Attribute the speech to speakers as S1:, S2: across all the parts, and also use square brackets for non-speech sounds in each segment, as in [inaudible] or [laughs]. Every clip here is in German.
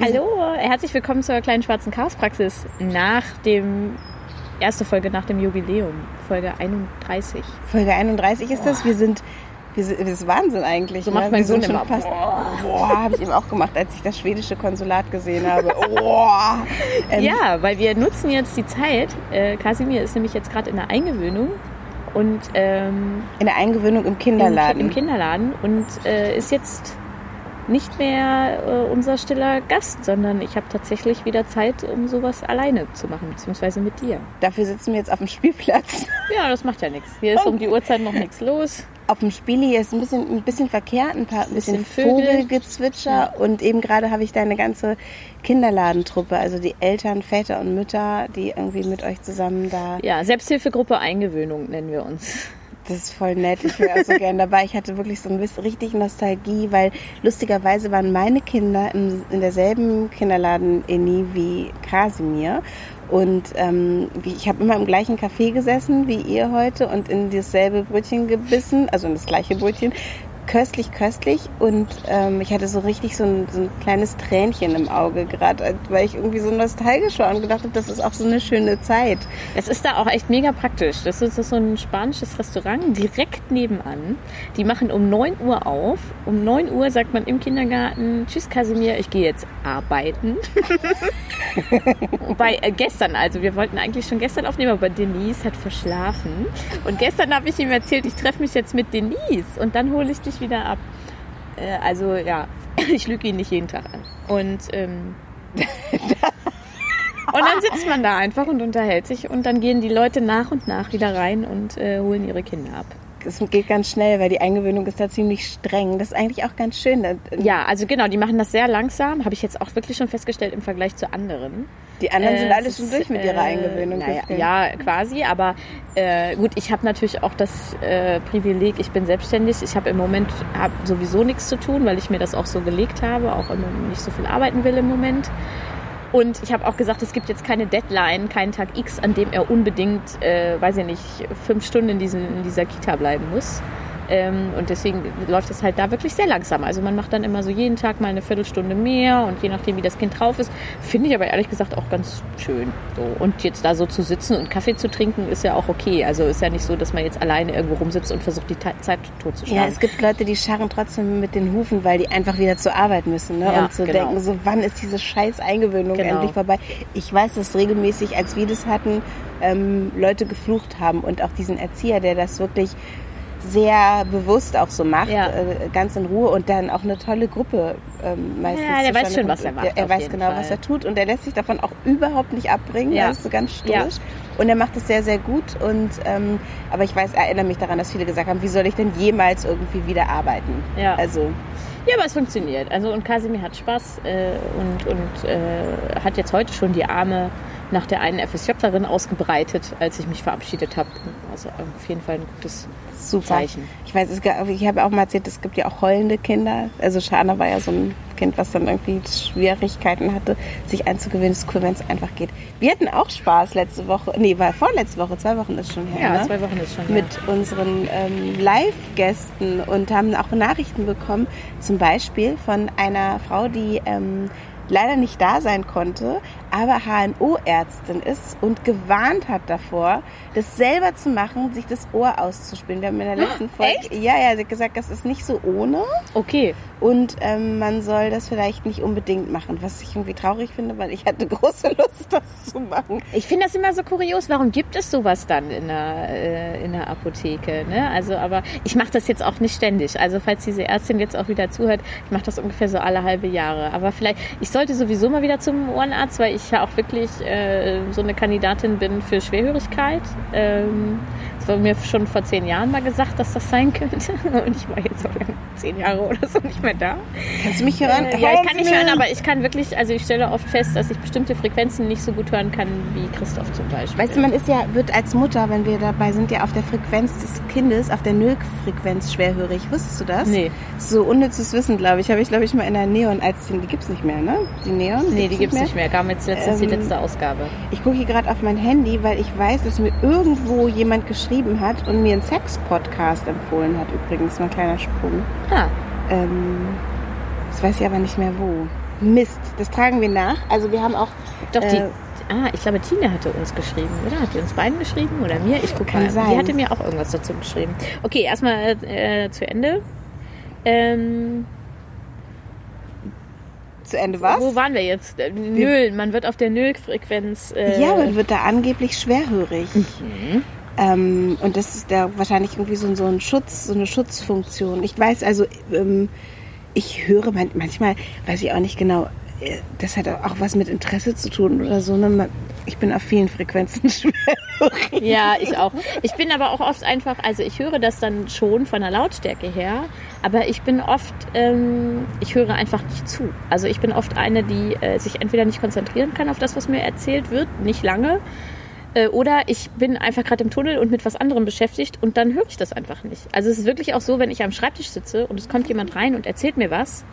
S1: Hallo, herzlich willkommen zur kleinen schwarzen Chaospraxis nach dem erste Folge nach dem Jubiläum, Folge 31.
S2: Folge 31 ist das. Wir sind wir sind, das ist Wahnsinn eigentlich.
S1: So macht ne? mein Sohn immer.
S2: Fast, boah, habe ich eben auch gemacht, als ich das schwedische Konsulat gesehen habe. Boah.
S1: Ähm, ja, weil wir nutzen jetzt die Zeit. Äh, Kasimir ist nämlich jetzt gerade in der Eingewöhnung und ähm,
S2: in der Eingewöhnung im Kinderladen.
S1: Im, im Kinderladen und äh, ist jetzt nicht mehr äh, unser stiller Gast, sondern ich habe tatsächlich wieder Zeit, um sowas alleine zu machen, beziehungsweise mit dir.
S2: Dafür sitzen wir jetzt auf dem Spielplatz. [laughs]
S1: Ja, das macht ja nichts. Hier ist um die Uhrzeit noch nichts los.
S2: Auf dem Spieli ist ein bisschen, ein bisschen verkehrt, ein paar ein bisschen, bisschen Vogelgezwitscher ja. und eben gerade habe ich deine ganze Kinderladentruppe, also die Eltern, Väter und Mütter, die irgendwie mit euch zusammen da.
S1: Ja, Selbsthilfegruppe Eingewöhnung nennen wir uns.
S2: Das ist voll nett. Ich wäre so gern dabei. Ich hatte wirklich so ein bisschen richtig Nostalgie, weil lustigerweise waren meine Kinder in, in derselben Kinderladen-Eni wie Kasimir. Und ähm, ich habe immer im gleichen Café gesessen wie ihr heute und in dasselbe Brötchen gebissen, also in das gleiche Brötchen, köstlich, köstlich. Und ähm, ich hatte so richtig so ein, so ein kleines Tränchen im Auge gerade, weil ich irgendwie so nostalgisch war und gedacht habe, das ist auch so eine schöne Zeit.
S1: Es ist da auch echt mega praktisch. Das ist so ein spanisches Restaurant direkt nebenan. Die machen um 9 Uhr auf. Um 9 Uhr sagt man im Kindergarten, tschüss Kasimir, ich gehe jetzt arbeiten. [laughs] Bei äh, gestern, also wir wollten eigentlich schon gestern aufnehmen, aber Denise hat verschlafen. Und gestern habe ich ihm erzählt, ich treffe mich jetzt mit Denise und dann hole ich dich wieder ab. Äh, also ja, [laughs] ich lüge ihn nicht jeden Tag an. Und, ähm, [laughs] und dann sitzt man da einfach und unterhält sich und dann gehen die Leute nach und nach wieder rein und äh, holen ihre Kinder ab
S2: es geht ganz schnell, weil die Eingewöhnung ist da ziemlich streng. Das ist eigentlich auch ganz schön.
S1: Ja, also genau, die machen das sehr langsam, habe ich jetzt auch wirklich schon festgestellt im Vergleich zu anderen.
S2: Die anderen äh, sind alle schon durch mit ihrer äh, Eingewöhnung.
S1: Naja, ja, quasi, aber äh, gut, ich habe natürlich auch das äh, Privileg, ich bin selbstständig. Ich habe im Moment hab sowieso nichts zu tun, weil ich mir das auch so gelegt habe, auch nicht so viel arbeiten will im Moment. Und ich habe auch gesagt, es gibt jetzt keine Deadline, keinen Tag X, an dem er unbedingt, äh, weiß ich nicht, fünf Stunden in, diesen, in dieser Kita bleiben muss. Ähm, und deswegen läuft es halt da wirklich sehr langsam. Also man macht dann immer so jeden Tag mal eine Viertelstunde mehr und je nachdem, wie das Kind drauf ist, finde ich aber ehrlich gesagt auch ganz schön. So. Und jetzt da so zu sitzen und Kaffee zu trinken, ist ja auch okay. Also ist ja nicht so, dass man jetzt alleine irgendwo rumsitzt und versucht, die Zeit totzuschlagen.
S2: Ja, es gibt Leute, die scharren trotzdem mit den Hufen, weil die einfach wieder zur Arbeit müssen. Ne? Ja, und zu genau. denken, so wann ist diese scheiß Eingewöhnung genau. endlich vorbei? Ich weiß, dass regelmäßig, als wir das hatten, ähm, Leute geflucht haben und auch diesen Erzieher, der das wirklich sehr bewusst auch so macht, ja. äh, ganz in Ruhe und dann auch eine tolle Gruppe ähm,
S1: meistens. Ja, der weiß schon, was er macht.
S2: Der, er weiß genau, Fall. was er tut und er lässt sich davon auch überhaupt nicht abbringen. Ja. Er ist so ganz stoisch. Ja. Und er macht es sehr, sehr gut. Und ähm, aber ich weiß, erinnere mich daran, dass viele gesagt haben, wie soll ich denn jemals irgendwie wieder arbeiten?
S1: Ja. Also ja, aber es funktioniert. Also und Kasimir hat Spaß äh, und, und äh, hat jetzt heute schon die Arme nach der einen FSJlerin ausgebreitet, als ich mich verabschiedet habe. Also auf jeden Fall ein gutes Super. Zeichen.
S2: Ich weiß, es, ich habe auch mal erzählt, es gibt ja auch heulende Kinder. Also Shana war ja so ein Kind, was dann irgendwie Schwierigkeiten hatte, sich einzugewöhnen. Es ist cool, wenn es einfach geht. Wir hatten auch Spaß letzte Woche, nee, war vorletzte Woche, zwei Wochen ist schon her.
S1: Ja,
S2: ne?
S1: zwei Wochen ist schon
S2: her. Mit unseren ähm, Live-Gästen und haben auch Nachrichten bekommen, zum Beispiel von einer Frau, die ähm, leider nicht da sein konnte, aber HNO-Ärztin ist und gewarnt hat davor, das selber zu machen, sich das Ohr auszuspielen. Wir haben in der letzten Folge,
S1: Echt?
S2: ja, ja, sie hat gesagt, das ist nicht so ohne.
S1: Okay.
S2: Und ähm, man soll das vielleicht nicht unbedingt machen, was ich irgendwie traurig finde, weil ich hatte [laughs] große Lust, das zu machen.
S1: Ich finde das immer so kurios. Warum gibt es sowas dann in der, äh, in der Apotheke? Ne? Also, aber ich mache das jetzt auch nicht ständig. Also, falls diese Ärztin jetzt auch wieder zuhört, ich mache das ungefähr so alle halbe Jahre. Aber vielleicht, ich sollte sowieso mal wieder zum Ohrenarzt, weil ich ja auch wirklich äh, so eine Kandidatin bin für Schwerhörigkeit. Ähm, war mir schon vor zehn Jahren mal gesagt, dass das sein könnte. [laughs] Und ich war jetzt auch zehn Jahre oder so nicht mehr da.
S2: Kannst du mich hören?
S1: Äh, ja, ich kann nicht hören, aber ich kann wirklich, also ich stelle oft fest, dass ich bestimmte Frequenzen nicht so gut hören kann wie Christoph zum Beispiel.
S2: Weißt du, man ist ja, wird als Mutter, wenn wir dabei sind, ja auf der Frequenz des Kindes, auf der Nullfrequenz schwerhörig. Wusstest du das?
S1: Nee.
S2: So unnützes Wissen, glaube ich. Habe ich, glaube ich, mal in der Neon als die gibt es nicht mehr, ne? Die Neon?
S1: Nee, die gibt es nicht mehr. Kam jetzt letztens ähm, die letzte Ausgabe.
S2: Ich gucke hier gerade auf mein Handy, weil ich weiß, dass mir irgendwo jemand geschrieben geschrieben hat und mir einen Sex-Podcast empfohlen hat, übrigens, mal ein kleiner Sprung.
S1: Ah,
S2: Ähm, das weiß ich aber nicht mehr wo. Mist, das tragen wir nach. Also wir haben auch.
S1: doch, die.
S2: Äh,
S1: Ah, ich glaube, Tine hatte uns geschrieben, oder? Hat die uns beiden geschrieben oder mir? Ich gucke mal.
S2: sein.
S1: Die hatte mir auch irgendwas dazu geschrieben. Okay, erstmal äh, zu Ende. Ähm,
S2: zu Ende was?
S1: Wo waren wir jetzt? Äh, Null. Man wird auf der Nullfrequenz. Äh,
S2: Ja, man wird da angeblich schwerhörig.
S1: Mhm.
S2: Ähm, und das ist da wahrscheinlich irgendwie so, so ein Schutz, so eine Schutzfunktion. Ich weiß also, ähm, ich höre man, manchmal, weiß ich auch nicht genau, äh, das hat auch was mit Interesse zu tun oder so. Ne? Ich bin auf vielen Frequenzen [laughs] schwerhörig.
S1: Ja, ich auch. Ich bin aber auch oft einfach, also ich höre das dann schon von der Lautstärke her, aber ich bin oft, ähm, ich höre einfach nicht zu. Also ich bin oft eine, die äh, sich entweder nicht konzentrieren kann auf das, was mir erzählt wird, nicht lange, äh, oder ich bin einfach gerade im Tunnel und mit was anderem beschäftigt und dann höre ich das einfach nicht. Also es ist wirklich auch so, wenn ich am Schreibtisch sitze und es kommt jemand rein und erzählt mir was,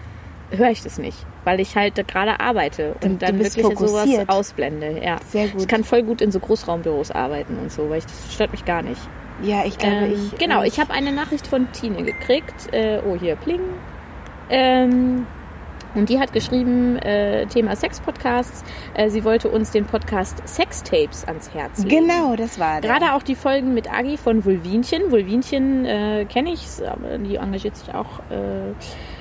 S1: höre ich das nicht, weil ich halt gerade arbeite
S2: Du-
S1: und
S2: du
S1: dann
S2: bist
S1: wirklich sowas
S2: fokussiert.
S1: ausblende. Ja.
S2: Sehr gut.
S1: Ich kann voll gut in so Großraumbüros arbeiten und so, weil ich, das stört mich gar nicht.
S2: Ja, ich glaube,
S1: Ähm,
S2: ich.
S1: genau, ich habe eine Nachricht von Tine gekriegt. Äh, oh, hier, Pling. Ähm, und die hat geschrieben, äh, Thema Sex-Podcasts. Äh, sie wollte uns den Podcast Sextapes ans Herz legen.
S2: Genau, das war der.
S1: Gerade auch die Folgen mit Agi von Vulvinchen. Vulvinchen äh, kenne ich, aber die engagiert sich auch äh,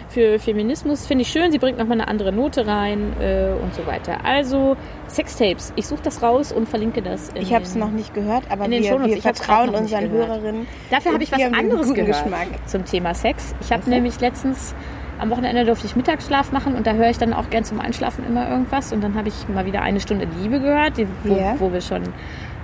S1: für Feminismus. Finde ich schön. Sie bringt nochmal eine andere Note rein äh, und so weiter. Also Sextapes. Ich suche das raus und verlinke das. In
S2: Ich habe es noch nicht gehört, aber wir, wir vertrauen unseren
S1: gehört.
S2: Hörerinnen.
S1: Dafür habe ich was anderes gehört
S2: Geschmack.
S1: zum Thema Sex. Ich habe nämlich letztens am Wochenende durfte ich Mittagsschlaf machen und da höre ich dann auch gern zum Einschlafen immer irgendwas und dann habe ich mal wieder eine Stunde Liebe gehört, die, wo,
S2: Ja.
S1: wo wir schon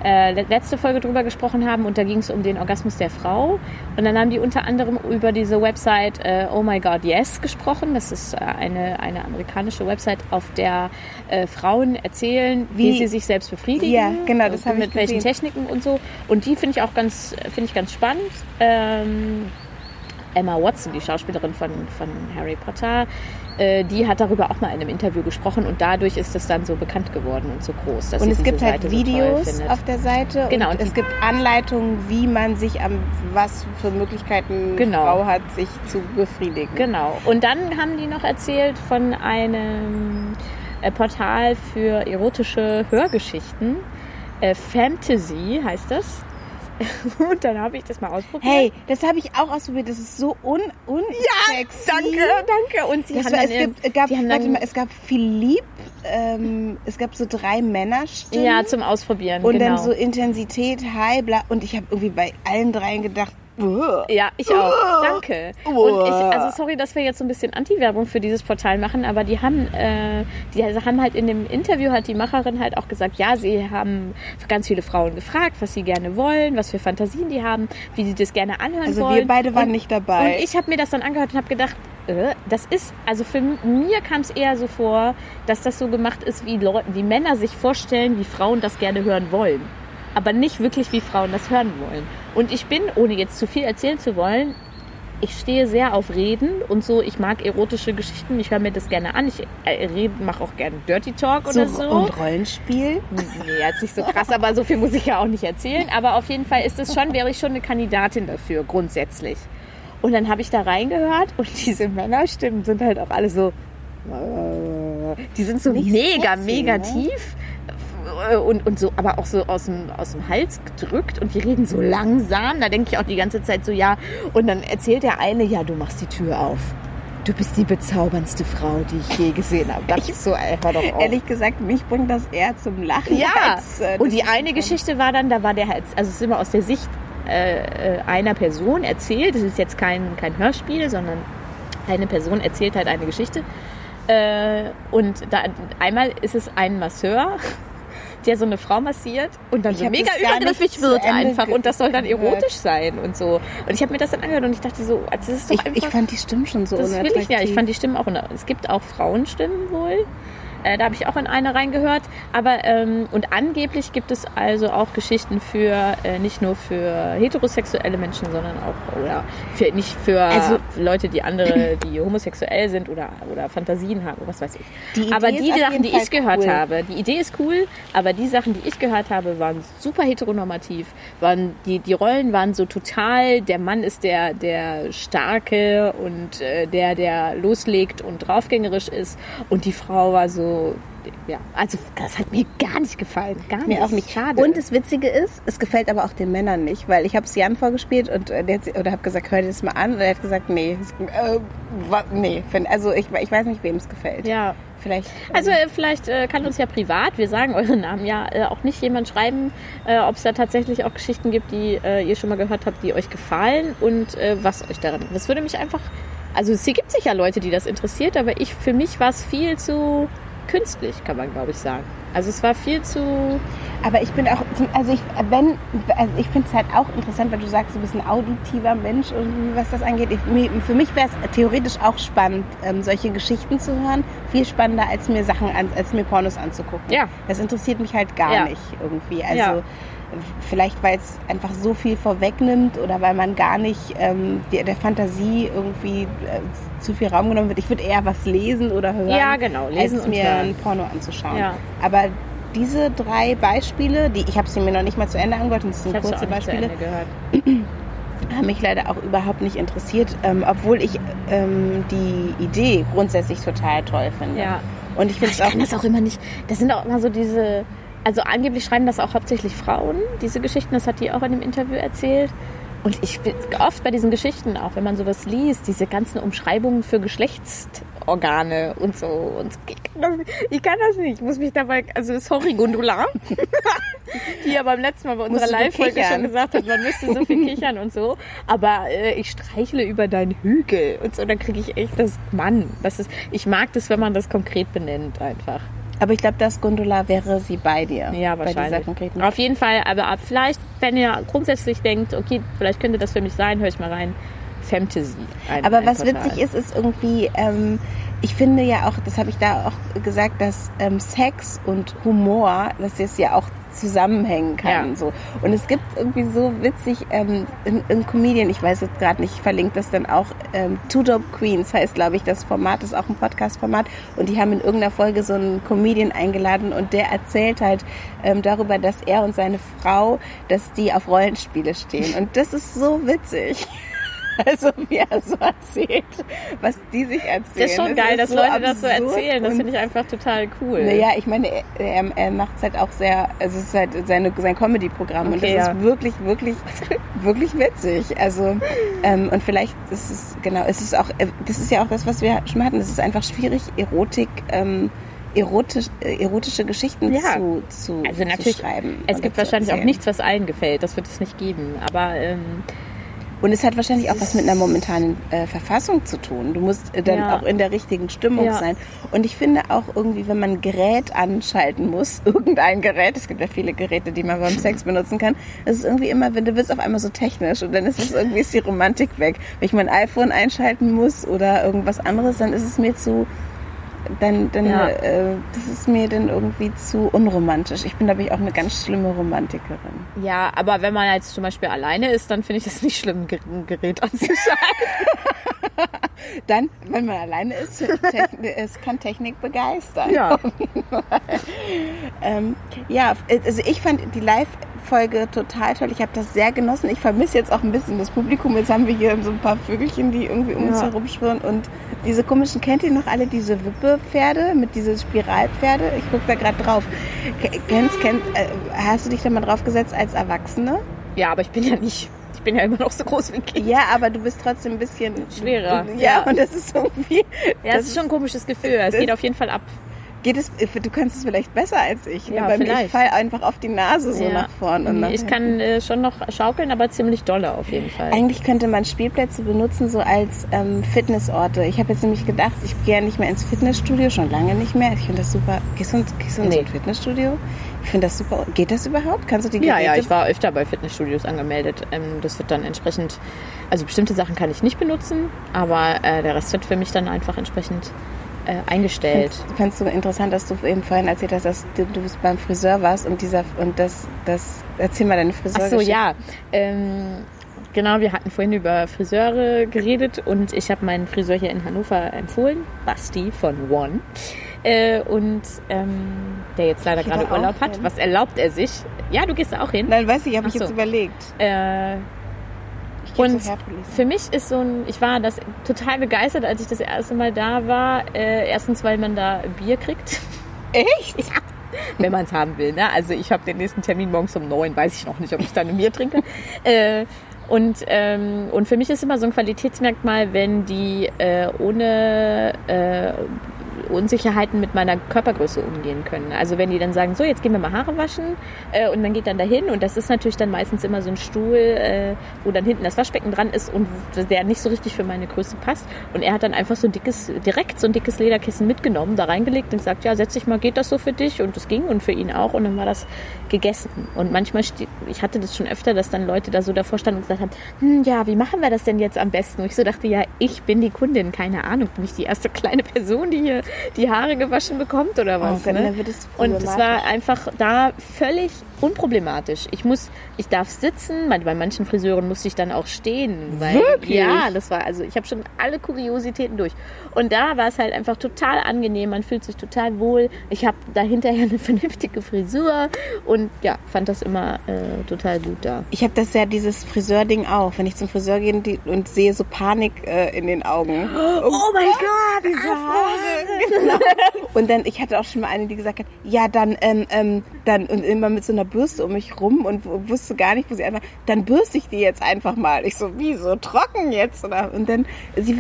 S1: äh, le- letzte Folge drüber gesprochen haben und da ging es um den Orgasmus der Frau und dann haben die unter anderem über diese Website äh, Oh My God Yes gesprochen. Das ist äh, eine, eine amerikanische Website, auf der äh, Frauen erzählen, wie,
S2: Wie-
S1: sie sich selbst befriedigen.
S2: Ja, genau, das
S1: und
S2: habe ich
S1: Mit welchen. Techniken und so. Und die finde ich auch ganz, finde ich ganz spannend. Ähm, Emma Watson, die Schauspielerin von, von Harry Potter, äh, die hat darüber auch mal in einem Interview gesprochen und dadurch ist es dann so bekannt geworden und so groß. Dass
S2: Und es gibt halt
S1: Seite so toll
S2: Videos
S1: findet.
S2: auf der Seite
S1: Genau,
S2: und
S1: und
S2: es gibt Anleitungen, wie man sich am was für Möglichkeiten
S1: Genau.
S2: Frau hat, sich zu befriedigen.
S1: Genau. Und dann haben die noch erzählt von einem äh, Portal für erotische Hörgeschichten. Äh, Fantasy heißt das. Und dann habe ich das mal ausprobiert.
S2: Hey, das habe ich auch ausprobiert. Das ist so un unsexy.
S1: danke. Und sie
S2: Das
S1: haben
S2: war,
S1: dann,
S2: es, gibt, gab,
S1: haben
S2: warte mal, es gab Philipp, ähm, es gab so drei Männerstimmen.
S1: ja, zum Ausprobieren.
S2: und
S1: genau.
S2: dann so Intensität, High, bla. Und ich habe irgendwie bei allen dreien gedacht.
S1: Ja, ich auch. Danke. Und ich, also sorry, dass wir jetzt so ein bisschen Anti-Werbung für dieses Portal machen, aber die haben, äh, die haben halt in dem Interview hat die Macherin halt auch gesagt, ja, sie haben ganz viele Frauen gefragt, was sie gerne wollen, was für Fantasien die haben, wie sie das gerne anhören
S2: Also
S1: wollen.
S2: wir beide waren
S1: und,
S2: nicht dabei.
S1: Und ich habe mir das dann angehört und habe gedacht, äh, das ist, also für mir kam es eher so vor, dass das so gemacht ist, wie Leute, wie Männer sich vorstellen, wie Frauen das gerne hören wollen. Aber nicht wirklich, wie Frauen das hören wollen. Und ich bin, ohne jetzt zu viel erzählen zu wollen, ich stehe sehr auf Reden und so. Ich mag erotische Geschichten. Ich höre mir das gerne an. Ich äh, rede, mache auch gerne Dirty Talk oder so.
S2: Und Rollenspiel.
S1: Nee, jetzt nicht so krass, aber so viel muss ich ja auch nicht erzählen. Aber auf jeden Fall ist es schon, wäre ich schon eine Kandidatin dafür, grundsätzlich. Und dann habe ich da reingehört und [laughs] diese Männerstimmen sind halt auch alle so. Die sind so
S2: Nicht
S1: mega,
S2: sexy,
S1: mega
S2: ne?
S1: Tief. Und, und so, aber auch so aus dem, aus dem Hals gedrückt und die reden so langsam. Da denke ich auch die ganze Zeit so, ja. Und dann erzählt der eine, ja, du machst die Tür auf. Du bist die bezauberndste Frau, die ich je gesehen habe. Das ist so, ey, hör doch auf.
S2: Ehrlich gesagt, mich bringt das eher zum Lachen.
S1: Ja,
S2: als, äh,
S1: und die eine Geschichte war dann, da war der halt, also es ist immer aus der Sicht äh, äh, einer Person erzählt. Es ist jetzt kein, kein Hörspiel, sondern eine Person erzählt halt eine Geschichte. Äh, und da, einmal ist es ein Masseur, der so eine Frau massiert und dann
S2: Ich
S1: so mega übergriffig wird einfach und das soll dann erotisch sein und so. Und ich habe mir das dann angehört und ich dachte so, das ist doch
S2: Ich,
S1: einfach...
S2: ich fand die Stimmen schon so
S1: Das will ich ja. Ich fand die Stimmen auch. Es gibt auch Frauenstimmen wohl. Äh, da habe ich auch in eine reingehört. Aber ähm, und angeblich gibt es also auch Geschichten für äh, nicht nur für heterosexuelle Menschen, sondern auch oder für nicht für
S2: Also-
S1: Leute, die andere, [laughs] die homosexuell sind oder oder Fantasien haben, was weiß ich.
S2: Die
S1: aber die
S2: auf
S1: Sachen, die
S2: Fall
S1: ich gehört
S2: cool.
S1: habe, die Idee ist cool, aber die Sachen, die ich gehört habe, waren super heteronormativ. Waren die die Rollen waren so total. Der Mann ist der der starke und äh, der der loslegt und draufgängerisch ist und die Frau war so ja, also das hat mir gar nicht gefallen, gar nicht.
S2: Mir auch nicht.
S1: Schade.
S2: Und das Witzige ist, es gefällt aber auch den Männern nicht, weil ich habe es Jan vorgespielt und äh, der hat, oder habe gesagt, hör dir das mal an und er hat gesagt, nee, äh, nee, find, also ich, ich weiß nicht, wem es gefällt.
S1: ja.
S2: Vielleicht. ähm,
S1: Also äh, vielleicht äh, kann uns ja privat, wir sagen euren Namen ja, äh, auch nicht jemand schreiben, äh, ob es da tatsächlich auch Geschichten gibt, die äh, ihr schon mal gehört habt, die euch gefallen und was euch daran. Das würde mich einfach. Also es gibt sicher Leute, die das interessiert, aber ich für mich war es viel zu künstlich, kann man glaube ich sagen. Also es war viel zu.
S2: Aber ich bin auch, also ich, wenn, also ich finde es halt auch interessant, weil du sagst, du bist ein auditiver Mensch und was das angeht. Ich, für mich wäre es theoretisch auch spannend, ähm, solche Geschichten zu hören. Viel spannender, als mir Sachen an, als mir Pornos anzugucken.
S1: Ja.
S2: Das interessiert mich halt gar
S1: Ja.
S2: nicht irgendwie. Also
S1: Ja.
S2: Vielleicht, weil es einfach so viel vorwegnimmt oder weil man gar nicht ähm, der, der Fantasie irgendwie äh, zu viel Raum genommen wird. Ich würde eher was lesen oder hören,
S1: Ja, genau, lesen
S2: als mir
S1: hören.
S2: ein Porno anzuschauen.
S1: Ja.
S2: Aber diese drei Beispiele, die ich habe sie mir noch nicht mal zu Ende angehört, das
S1: Ich
S2: sind
S1: es
S2: kurze Beispiele, [clears throat] haben mich leider auch überhaupt nicht interessiert, ähm, obwohl ich ähm, die Idee grundsätzlich total toll finde.
S1: Ja.
S2: Und ich finde
S1: Ich
S2: auch,
S1: kann das auch immer nicht. Das sind auch immer so diese. Also angeblich schreiben das auch hauptsächlich Frauen, diese Geschichten. Das hat die auch in dem Interview erzählt. Und ich bin oft bei diesen Geschichten, auch wenn man sowas liest, diese ganzen Umschreibungen für Geschlechtsorgane und so. Und ich kann das, ich kann das nicht. Ich muss mich dabei, also sorry, Gundula, [laughs] die ja beim letzten Mal bei unserer Live-Folge schon gesagt hat, man müsste so viel kichern und so. Aber äh, ich streichle über deinen Hügel und so, dann kriege ich echt das Mann. Das ist, ich mag das, wenn man das konkret benennt einfach.
S2: Aber ich glaube, das Gondola wäre sie bei dir.
S1: Ja,
S2: Bei
S1: wahrscheinlich.
S2: konkreten.
S1: Auf jeden Fall, aber ab- vielleicht, wenn ihr grundsätzlich denkt, okay, vielleicht könnte das für mich sein, höre ich mal rein. Fantasy. Ein,
S2: Aber
S1: ein
S2: was
S1: Portal.
S2: witzig ist, ist irgendwie, ähm, ich finde ja auch, das habe ich da auch gesagt, dass ähm, Sex und Humor, das ja auch zusammenhängen kann.
S1: Ja.
S2: So. Und es gibt irgendwie so witzig, ähm, ein, ein Comedian, ich weiß jetzt gerade nicht, ich verlinke das dann auch, ähm, Two Dope Queens heißt, glaube ich, das Format, ist auch ein Podcast-Format und die haben in irgendeiner Folge so einen Comedian eingeladen und der erzählt halt ähm, darüber, dass er und seine Frau, dass die auf Rollenspiele stehen. Und das ist so witzig. [laughs] [laughs] Also wie er so erzählt, was die sich erzählen.
S1: Das ist schon geil,
S2: ist
S1: dass
S2: so
S1: Leute das so erzählen. Das finde ich einfach total cool.
S2: Naja, ich meine, er, er, macht es halt auch sehr, also es ist halt seine, sein Comedy-Programm und das
S1: Okay, ja.
S2: ist wirklich, wirklich, wirklich witzig. Also, ähm, und vielleicht ist es, genau, es ist auch, äh, das ist ja auch das, was wir schon hatten, es ist einfach schwierig, Erotik, ähm, erotisch, äh, erotische Geschichten
S1: Ja.
S2: zu, zu,
S1: Also natürlich,
S2: zu schreiben.
S1: es gibt wahrscheinlich auch nichts, was allen gefällt. Das wird es nicht geben. Aber ähm,
S2: Und es hat wahrscheinlich auch was mit einer momentanen äh, Verfassung zu tun. Du musst äh, dann
S1: Ja.
S2: auch in der richtigen Stimmung
S1: Ja.
S2: sein. Und ich finde auch irgendwie, wenn man ein Gerät anschalten muss, [laughs] irgendein Gerät, es gibt ja viele Geräte, die man beim Sex benutzen kann, es ist irgendwie immer, wenn du wirst auf einmal so technisch und dann ist es irgendwie ist die Romantik weg. Wenn ich mein iPhone einschalten muss oder irgendwas anderes, dann ist es mir zu dann, dann
S1: Ja.
S2: äh, das ist mir dann irgendwie zu unromantisch. Ich bin, glaube ich, auch eine ganz schlimme Romantikerin.
S1: ja, aber wenn man jetzt zum Beispiel alleine ist, dann finde ich es nicht schlimm, ein Gerät anzuschalten. [laughs]
S2: Dann, wenn man alleine ist, es kann Technik begeistern.
S1: Ja. [laughs]
S2: Ähm, ja, also ich fand die Live-Folge total toll. Ich habe das sehr genossen. Ich vermisse jetzt auch ein bisschen das Publikum. Jetzt haben wir hier so ein paar Vögelchen, die irgendwie um uns
S1: Ja.
S2: herumschwirren. Und diese komischen, kennt ihr noch alle diese Wippe-Pferde mit diese Spiralpferde? Ich gucke da gerade drauf. Ke- Kennst, kennt, äh, hast du dich da mal drauf gesetzt als Erwachsene?
S1: ja, aber ich bin ja nicht. Ich bin ja immer noch so groß wie ein Kind.
S2: Ja, aber du bist trotzdem ein bisschen
S1: Schwerer,
S2: Ja,
S1: ja.
S2: und das ist irgendwie.
S1: Ja, das ist schon ein komisches Gefühl. Es geht auf jeden Fall ab.
S2: Geht es, du kannst es vielleicht besser als ich. ne?
S1: Ja,
S2: Bei mir, ich fall einfach auf die Nase so
S1: Ja.
S2: nach vorn. Und nach
S1: ich kann äh, schon noch schaukeln, aber ziemlich dolle auf jeden Fall.
S2: Eigentlich könnte man Spielplätze benutzen so als ähm, Fitnessorte. Ich habe jetzt nämlich gedacht, ich gehe ja nicht mehr ins Fitnessstudio, schon lange nicht mehr. Ich finde das super. Gehst du, ins- gehst du in so ein
S1: Nee.
S2: Fitnessstudio? Ich finde das super. Geht das überhaupt? Kannst du die
S1: Ja,
S2: Geräte?
S1: ja, ich war öfter bei Fitnessstudios angemeldet. Ähm, das wird dann entsprechend, also bestimmte Sachen kann ich nicht benutzen, aber äh, der Rest wird für mich dann einfach entsprechend äh, eingestellt.
S2: Fandest du interessant, dass du eben vorhin erzählt hast, dass du, du beim Friseur warst und dieser und das, das erzähl mal deine Friseur.
S1: Ach so, ja. Ähm, genau, wir hatten vorhin über Friseure geredet und ich habe meinen Friseur hier in Hannover empfohlen, Basti von One. Äh, und ähm, der jetzt leider
S2: Ich
S1: gerade Urlaub hat.
S2: hin.
S1: Was erlaubt er sich? Ja, du gehst da auch hin.
S2: Nein, weiß ich, habe ich
S1: so.
S2: jetzt überlegt.
S1: Äh,
S2: Ich
S1: Und für mich ist so ein, ich war das total begeistert, als ich das erste Mal da war. Äh, erstens, weil man da Bier kriegt,
S2: Echt?
S1: wenn man es haben will. Ne? Also ich habe den nächsten Termin morgens um neun, weiß ich noch nicht, ob ich dann ein Bier trinke. [laughs] äh, und, ähm, und für mich ist immer so ein Qualitätsmerkmal, wenn die äh, ohne äh, Unsicherheiten mit meiner Körpergröße umgehen können. Also wenn die dann sagen, so jetzt gehen wir mal Haare waschen äh, und man geht dann dahin und das ist natürlich dann meistens immer so ein Stuhl, äh, wo dann hinten das Waschbecken dran ist und der nicht so richtig für meine Größe passt. Und er hat dann einfach so ein dickes, direkt so ein dickes Lederkissen mitgenommen, da reingelegt und gesagt, ja setz dich mal, geht das so für dich? Und das ging und für ihn auch und dann war das gegessen. Und manchmal, ich hatte das schon öfter, dass dann Leute da so davor standen und gesagt haben, hm, ja, wie machen wir das denn jetzt am besten? Und ich so dachte, ja, ich bin die Kundin, keine Ahnung, bin ich die erste [laughs] kleine Person, die hier die Haare gewaschen bekommt oder was?
S2: Oh Gott,
S1: ne? Und es war einfach da völlig unproblematisch. Ich muss, ich darf sitzen, bei bei manchen Friseuren musste ich dann auch stehen. Weil,
S2: Wirklich?
S1: Ja, das war, also ich habe schon alle Kuriositäten durch. Und da war es halt einfach total angenehm, man fühlt sich total wohl. Ich habe da hinterher eine [laughs] vernünftige Frisur und ja, fand das immer äh, total gut da.
S2: Ich habe das ja, dieses Friseur-Ding auch. Wenn ich zum Friseur gehe und, sehe so Panik äh, in den Augen.
S1: Oh mein Gott,
S2: diese Haare. [laughs] Genau. Und dann, ich hatte auch schon mal eine, die gesagt hat, ja, dann, ähm, ähm, dann, und immer mit so einer Bürste um mich rum und wusste gar nicht, wo sie einfach, dann bürste ich die jetzt einfach mal. Ich so, wie, so trocken jetzt? Oder? Und dann, sie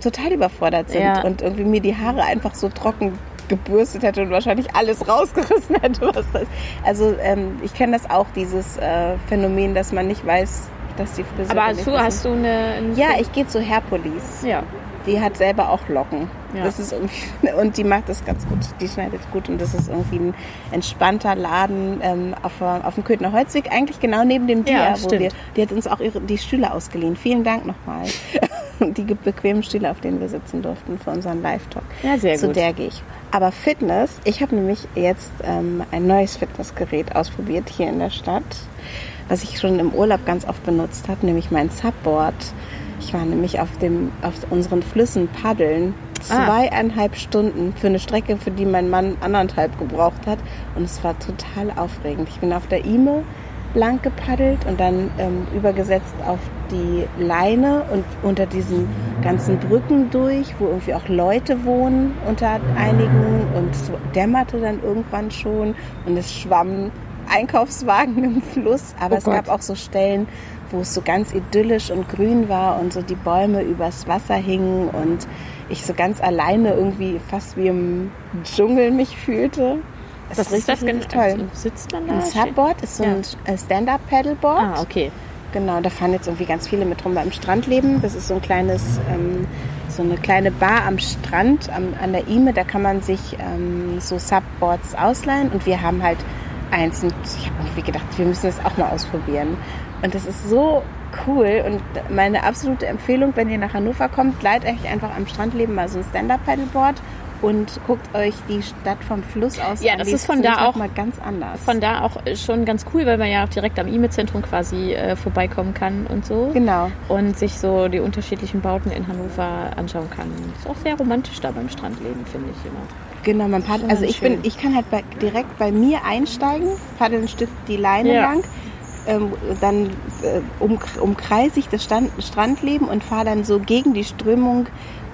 S2: total überfordert sind
S1: Ja.
S2: und irgendwie mir die Haare einfach so trocken gebürstet hätte und wahrscheinlich alles [laughs] rausgerissen hätte, was das Also ähm, ich kenne das auch, dieses äh, Phänomen, dass man nicht weiß, dass die Friseur
S1: Aber hast du, hast du eine... ein-
S2: Ja, ich gehe zu Herpolis.
S1: Ja.
S2: Die hat selber auch Locken.
S1: Ja.
S2: Das ist irgendwie, [laughs] und die macht das ganz gut. Die schneidet gut und das ist irgendwie ein entspannter Laden ähm, auf, auf dem Köthner Holzweg, eigentlich genau neben dem Dia,
S1: Ja,
S2: wo wir, die hat uns auch ihre, die Stühle ausgeliehen. Vielen Dank nochmal. [laughs] die bequemen Stühle, auf denen wir sitzen durften für unseren Live-Talk.
S1: Ja, sehr
S2: Zu
S1: gut.
S2: der gehe ich. Aber Fitness, ich habe nämlich jetzt ähm, ein neues Fitnessgerät ausprobiert hier in der Stadt, was ich schon im Urlaub ganz oft benutzt habe, nämlich mein Subboard. Ich war nämlich auf, dem, auf unseren Flüssen paddeln.
S1: Ah.
S2: Zweieinhalb Stunden für eine Strecke, für die mein Mann anderthalb gebraucht hat. Und es war total aufregend. Ich bin auf der Ime lang gepaddelt und dann ähm, übergesetzt auf die Leine und unter diesen ganzen Brücken durch, wo irgendwie auch Leute wohnen unter einigen und es dämmerte dann irgendwann schon und es schwammen Einkaufswagen im Fluss, aber
S1: Oh
S2: es
S1: Gott.
S2: gab auch so Stellen, wo es so ganz idyllisch und grün war und so die Bäume übers Wasser hingen und ich so ganz alleine irgendwie fast wie im Dschungel mich fühlte. Es
S1: Was ist das
S2: richtig,
S1: genau?
S2: toll.
S1: Sitzt man da?
S2: Ein Subboard ist so ein äh, Stand-Up-Paddleboard.
S1: Ah, okay.
S2: Genau, da fahren jetzt irgendwie ganz viele mit rum beim Strandleben. Das ist so ein kleines, ähm, so eine kleine Bar am Strand, am, an der Ime. Da kann man sich ähm, so Subboards ausleihen und wir haben halt eins. Und ich habe irgendwie gedacht, wir müssen das auch mal ausprobieren. Und das ist so cool und meine absolute Empfehlung, wenn ihr nach Hannover kommt, leiht euch einfach am Strandleben mal so ein Stand-Up-Paddleboard und guckt euch die Stadt vom Fluss aus
S1: Ja,
S2: an.
S1: das
S2: Die
S1: ist von da auch-
S2: noch mal ganz anders.
S1: Von da auch schon ganz cool, weil man ja auch direkt am E-Mail-Zentrum quasi äh, vorbeikommen kann und so.
S2: genau.
S1: Und sich so die unterschiedlichen Bauten in Hannover anschauen kann. Ist auch sehr romantisch da beim Strandleben, finde ich immer.
S2: Genau, man paddelt. Also ich
S1: schön.
S2: bin, ich kann halt bei, direkt bei mir einsteigen, paddel ein Stück die Leine
S1: Ja.
S2: lang, ähm, dann äh, um, umkreise ich das Stand, Strandleben und fahre dann so gegen die Strömung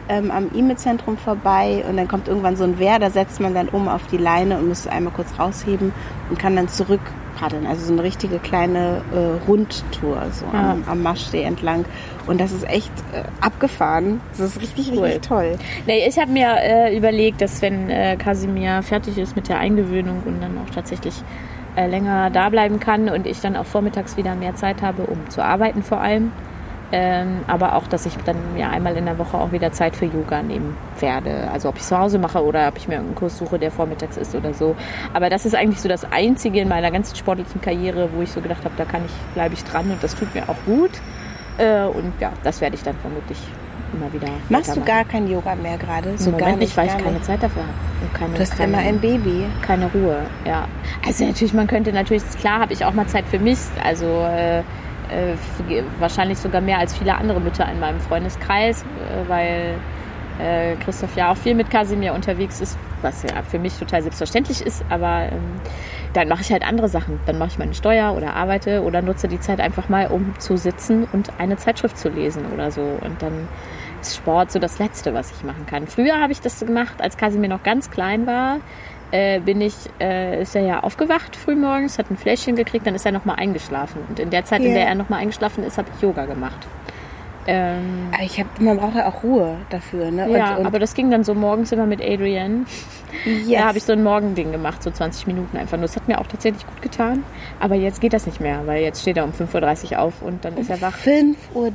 S2: ähm, am E-Mail-Zentrum vorbei und dann kommt irgendwann so ein Wehr, da setzt man dann um auf die Leine und muss einmal kurz rausheben und kann dann zurück paddeln. Also so eine richtige kleine äh, Rundtour so
S1: Ja.
S2: am, am Maschsee entlang. Und das ist echt äh, abgefahren. Das ist richtig,
S1: Cool.
S2: richtig toll.
S1: Nee, ich habe mir äh, überlegt, dass wenn äh, Kasimir fertig ist mit der Eingewöhnung und dann auch tatsächlich äh, länger da bleiben kann und ich dann auch vormittags wieder mehr Zeit habe, um zu arbeiten vor allem. Ähm, aber auch, dass ich dann mir einmal in der Woche auch wieder Zeit für Yoga nehmen werde. Also ob ich zu Hause mache oder ob ich mir irgendeinen Kurs suche, der vormittags ist oder so. Aber das ist eigentlich so das Einzige in meiner ganzen sportlichen Karriere, wo ich so gedacht habe, da kann ich, bleibe ich dran und das tut mir auch gut. Äh, und ja, das werde ich dann vermutlich immer wieder.
S2: Machst du gar kein Yoga mehr gerade?
S1: Im Moment nicht, weil ich keine
S2: nicht.
S1: Zeit dafür habe. Keine,
S2: Du hast
S1: keine,
S2: immer ein Baby.
S1: keine Ruhe, ja. Also natürlich, man könnte natürlich, klar habe ich auch mal Zeit für mich, also äh, äh, wahrscheinlich sogar mehr als viele andere Mütter in meinem Freundeskreis, äh, weil äh, Christoph ja auch viel mit Kasimir unterwegs ist, was ja für mich total selbstverständlich ist, aber ähm, dann mache ich halt andere Sachen. Dann mache ich meine Steuer oder arbeite oder nutze die Zeit einfach mal, um zu sitzen und eine Zeitschrift zu lesen oder so. Und dann ist Sport so das Letzte, was ich machen kann. Früher habe ich das gemacht, als Kasimir noch ganz klein war. Äh, bin ich, äh, ist er ja aufgewacht frühmorgens, hat ein Fläschchen gekriegt, dann ist er nochmal eingeschlafen. Und in der Zeit, in
S2: Ja.
S1: der er nochmal eingeschlafen ist, habe ich Yoga gemacht. Ähm,
S2: Aber Ich hab, man braucht ja auch Ruhe dafür, ne?
S1: ja,
S2: und,
S1: aber das ging dann so morgens immer mit Adrian.
S2: yes.
S1: Da habe ich so ein Morgending gemacht, so 20 Minuten einfach nur. Das hat mir auch tatsächlich gut getan. Aber jetzt geht das nicht mehr, weil jetzt steht er um 5.30 Uhr auf und dann ist er wach.
S2: 5.30 Uhr.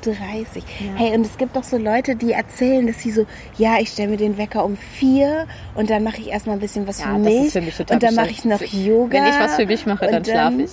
S2: Hey, und es gibt doch so Leute, die erzählen, dass sie so, ja, ich stelle mir den Wecker um vier und dann mache ich erstmal ein bisschen was
S1: Ja,
S2: für
S1: das
S2: mich.
S1: ist für mich total
S2: und dann mache ich noch. Yoga.
S1: Wenn ich was für mich mache,
S2: und
S1: dann schlafe ich.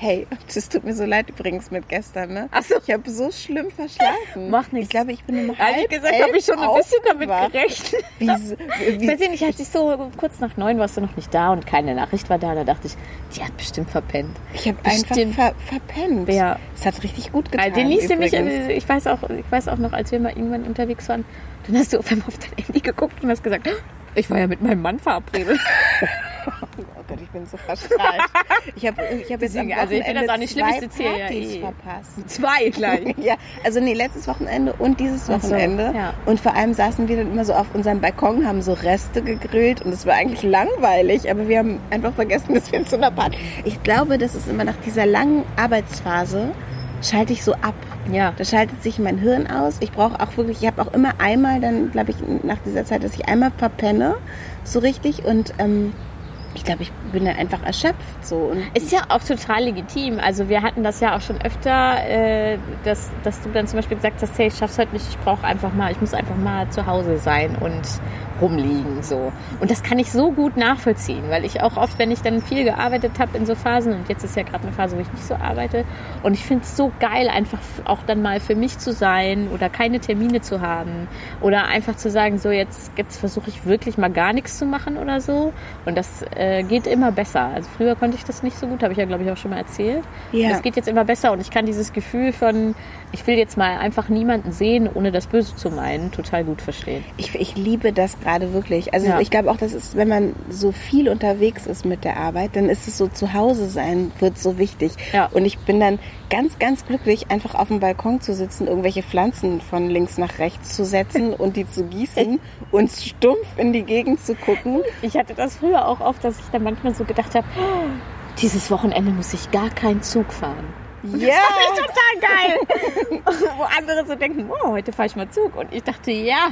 S2: Hey, [laughs] das tut mir so leid übrigens mit gestern, ne?
S1: Ach so.
S2: Ich habe so schlimm verschlafen.
S1: Macht nichts.
S2: Ich glaube, ich bin um
S1: Ehrlich
S2: halb
S1: gesagt
S2: elf
S1: habe ich schon ein bisschen damit gerechnet. [laughs]
S2: Wie, so-
S1: Ich
S2: wie,
S1: weiß nicht, als ich so kurz nach neun warst du noch nicht da und keine Nachricht war da, da dachte ich, die hat bestimmt verpennt.
S2: ich habe einfach
S1: Bestimmt.
S2: ver, verpennt.
S1: Ja.
S2: Es hat richtig gut getan.
S1: Weil den ließ nämlich, äh, ich weiß auch, ich weiß auch noch, als wir mal irgendwann unterwegs waren, dann hast du auf einmal auf dein Handy geguckt und hast gesagt, ich war ja mit meinem Mann verabredet. [laughs]
S2: Oh Gott, ich bin so verstrahlt. Ich habe ich hab jetzt am
S1: Deswegen, also ich
S2: Wochenende
S1: das auch nicht schlimm, ich
S2: zwei
S1: sitze hier ja
S2: Partys
S1: eh.
S2: verpasst.
S1: Zwei gleich. [laughs]
S2: Ja, also nee, letztes Wochenende und dieses
S1: Ach so,
S2: Wochenende.
S1: ja.
S2: Und vor allem saßen wir dann immer so auf unserem Balkon, haben so Reste gegrillt und es war eigentlich langweilig, aber wir haben einfach vergessen, [laughs] dass wir zu einer Party. Ich glaube, das ist immer nach dieser langen Arbeitsphase schalte ich so ab.
S1: Ja.
S2: Da schaltet sich mein Hirn aus. Ich brauche auch wirklich, ich habe auch immer einmal, dann glaube ich nach dieser Zeit, dass ich einmal verpenne, so richtig und ähm, ich glaube, ich bin dann einfach erschöpft so und
S1: Ist ja auch total legitim. Also wir hatten das ja auch schon öfter, äh, dass, dass du dann zum Beispiel gesagt hast, hey, ich schaff's heute nicht, ich brauche einfach mal, ich muss einfach mal zu Hause sein und rumliegen so. Und das kann ich so gut nachvollziehen, weil ich auch oft, wenn ich dann viel gearbeitet habe in so Phasen, und jetzt ist ja gerade eine Phase, wo ich nicht so arbeite, und ich finde es so geil, einfach auch dann mal für mich zu sein oder keine Termine zu haben oder einfach zu sagen, so jetzt, jetzt versuche ich wirklich mal gar nichts zu machen oder so. Und das äh, geht immer besser. Also früher konnte ich das nicht so gut, habe ich ja glaube ich auch schon mal erzählt.
S2: Ja.
S1: Das geht jetzt immer besser und ich kann dieses Gefühl von, ich will jetzt mal einfach niemanden sehen, ohne das Böse zu meinen, total gut verstehen.
S2: Ich, ich liebe das gerade wirklich. Also
S1: Ja.
S2: ich glaube auch, das ist, wenn man so viel unterwegs ist mit der Arbeit, dann ist es so zu Hause sein wird so wichtig.
S1: Ja.
S2: Und ich bin dann ganz, ganz glücklich, einfach auf dem Balkon zu sitzen, irgendwelche Pflanzen von links nach rechts zu setzen [laughs] und die zu gießen und stumpf in die Gegend zu gucken.
S1: Ich hatte das früher auch oft, dass ich dann manchmal so gedacht habe, "Oh, dieses Wochenende muss ich gar keinen Zug fahren.
S2: Ja,
S1: total geil. [laughs] Wo andere so denken, oh, heute fahre ich mal Zug. Und ich dachte, ja,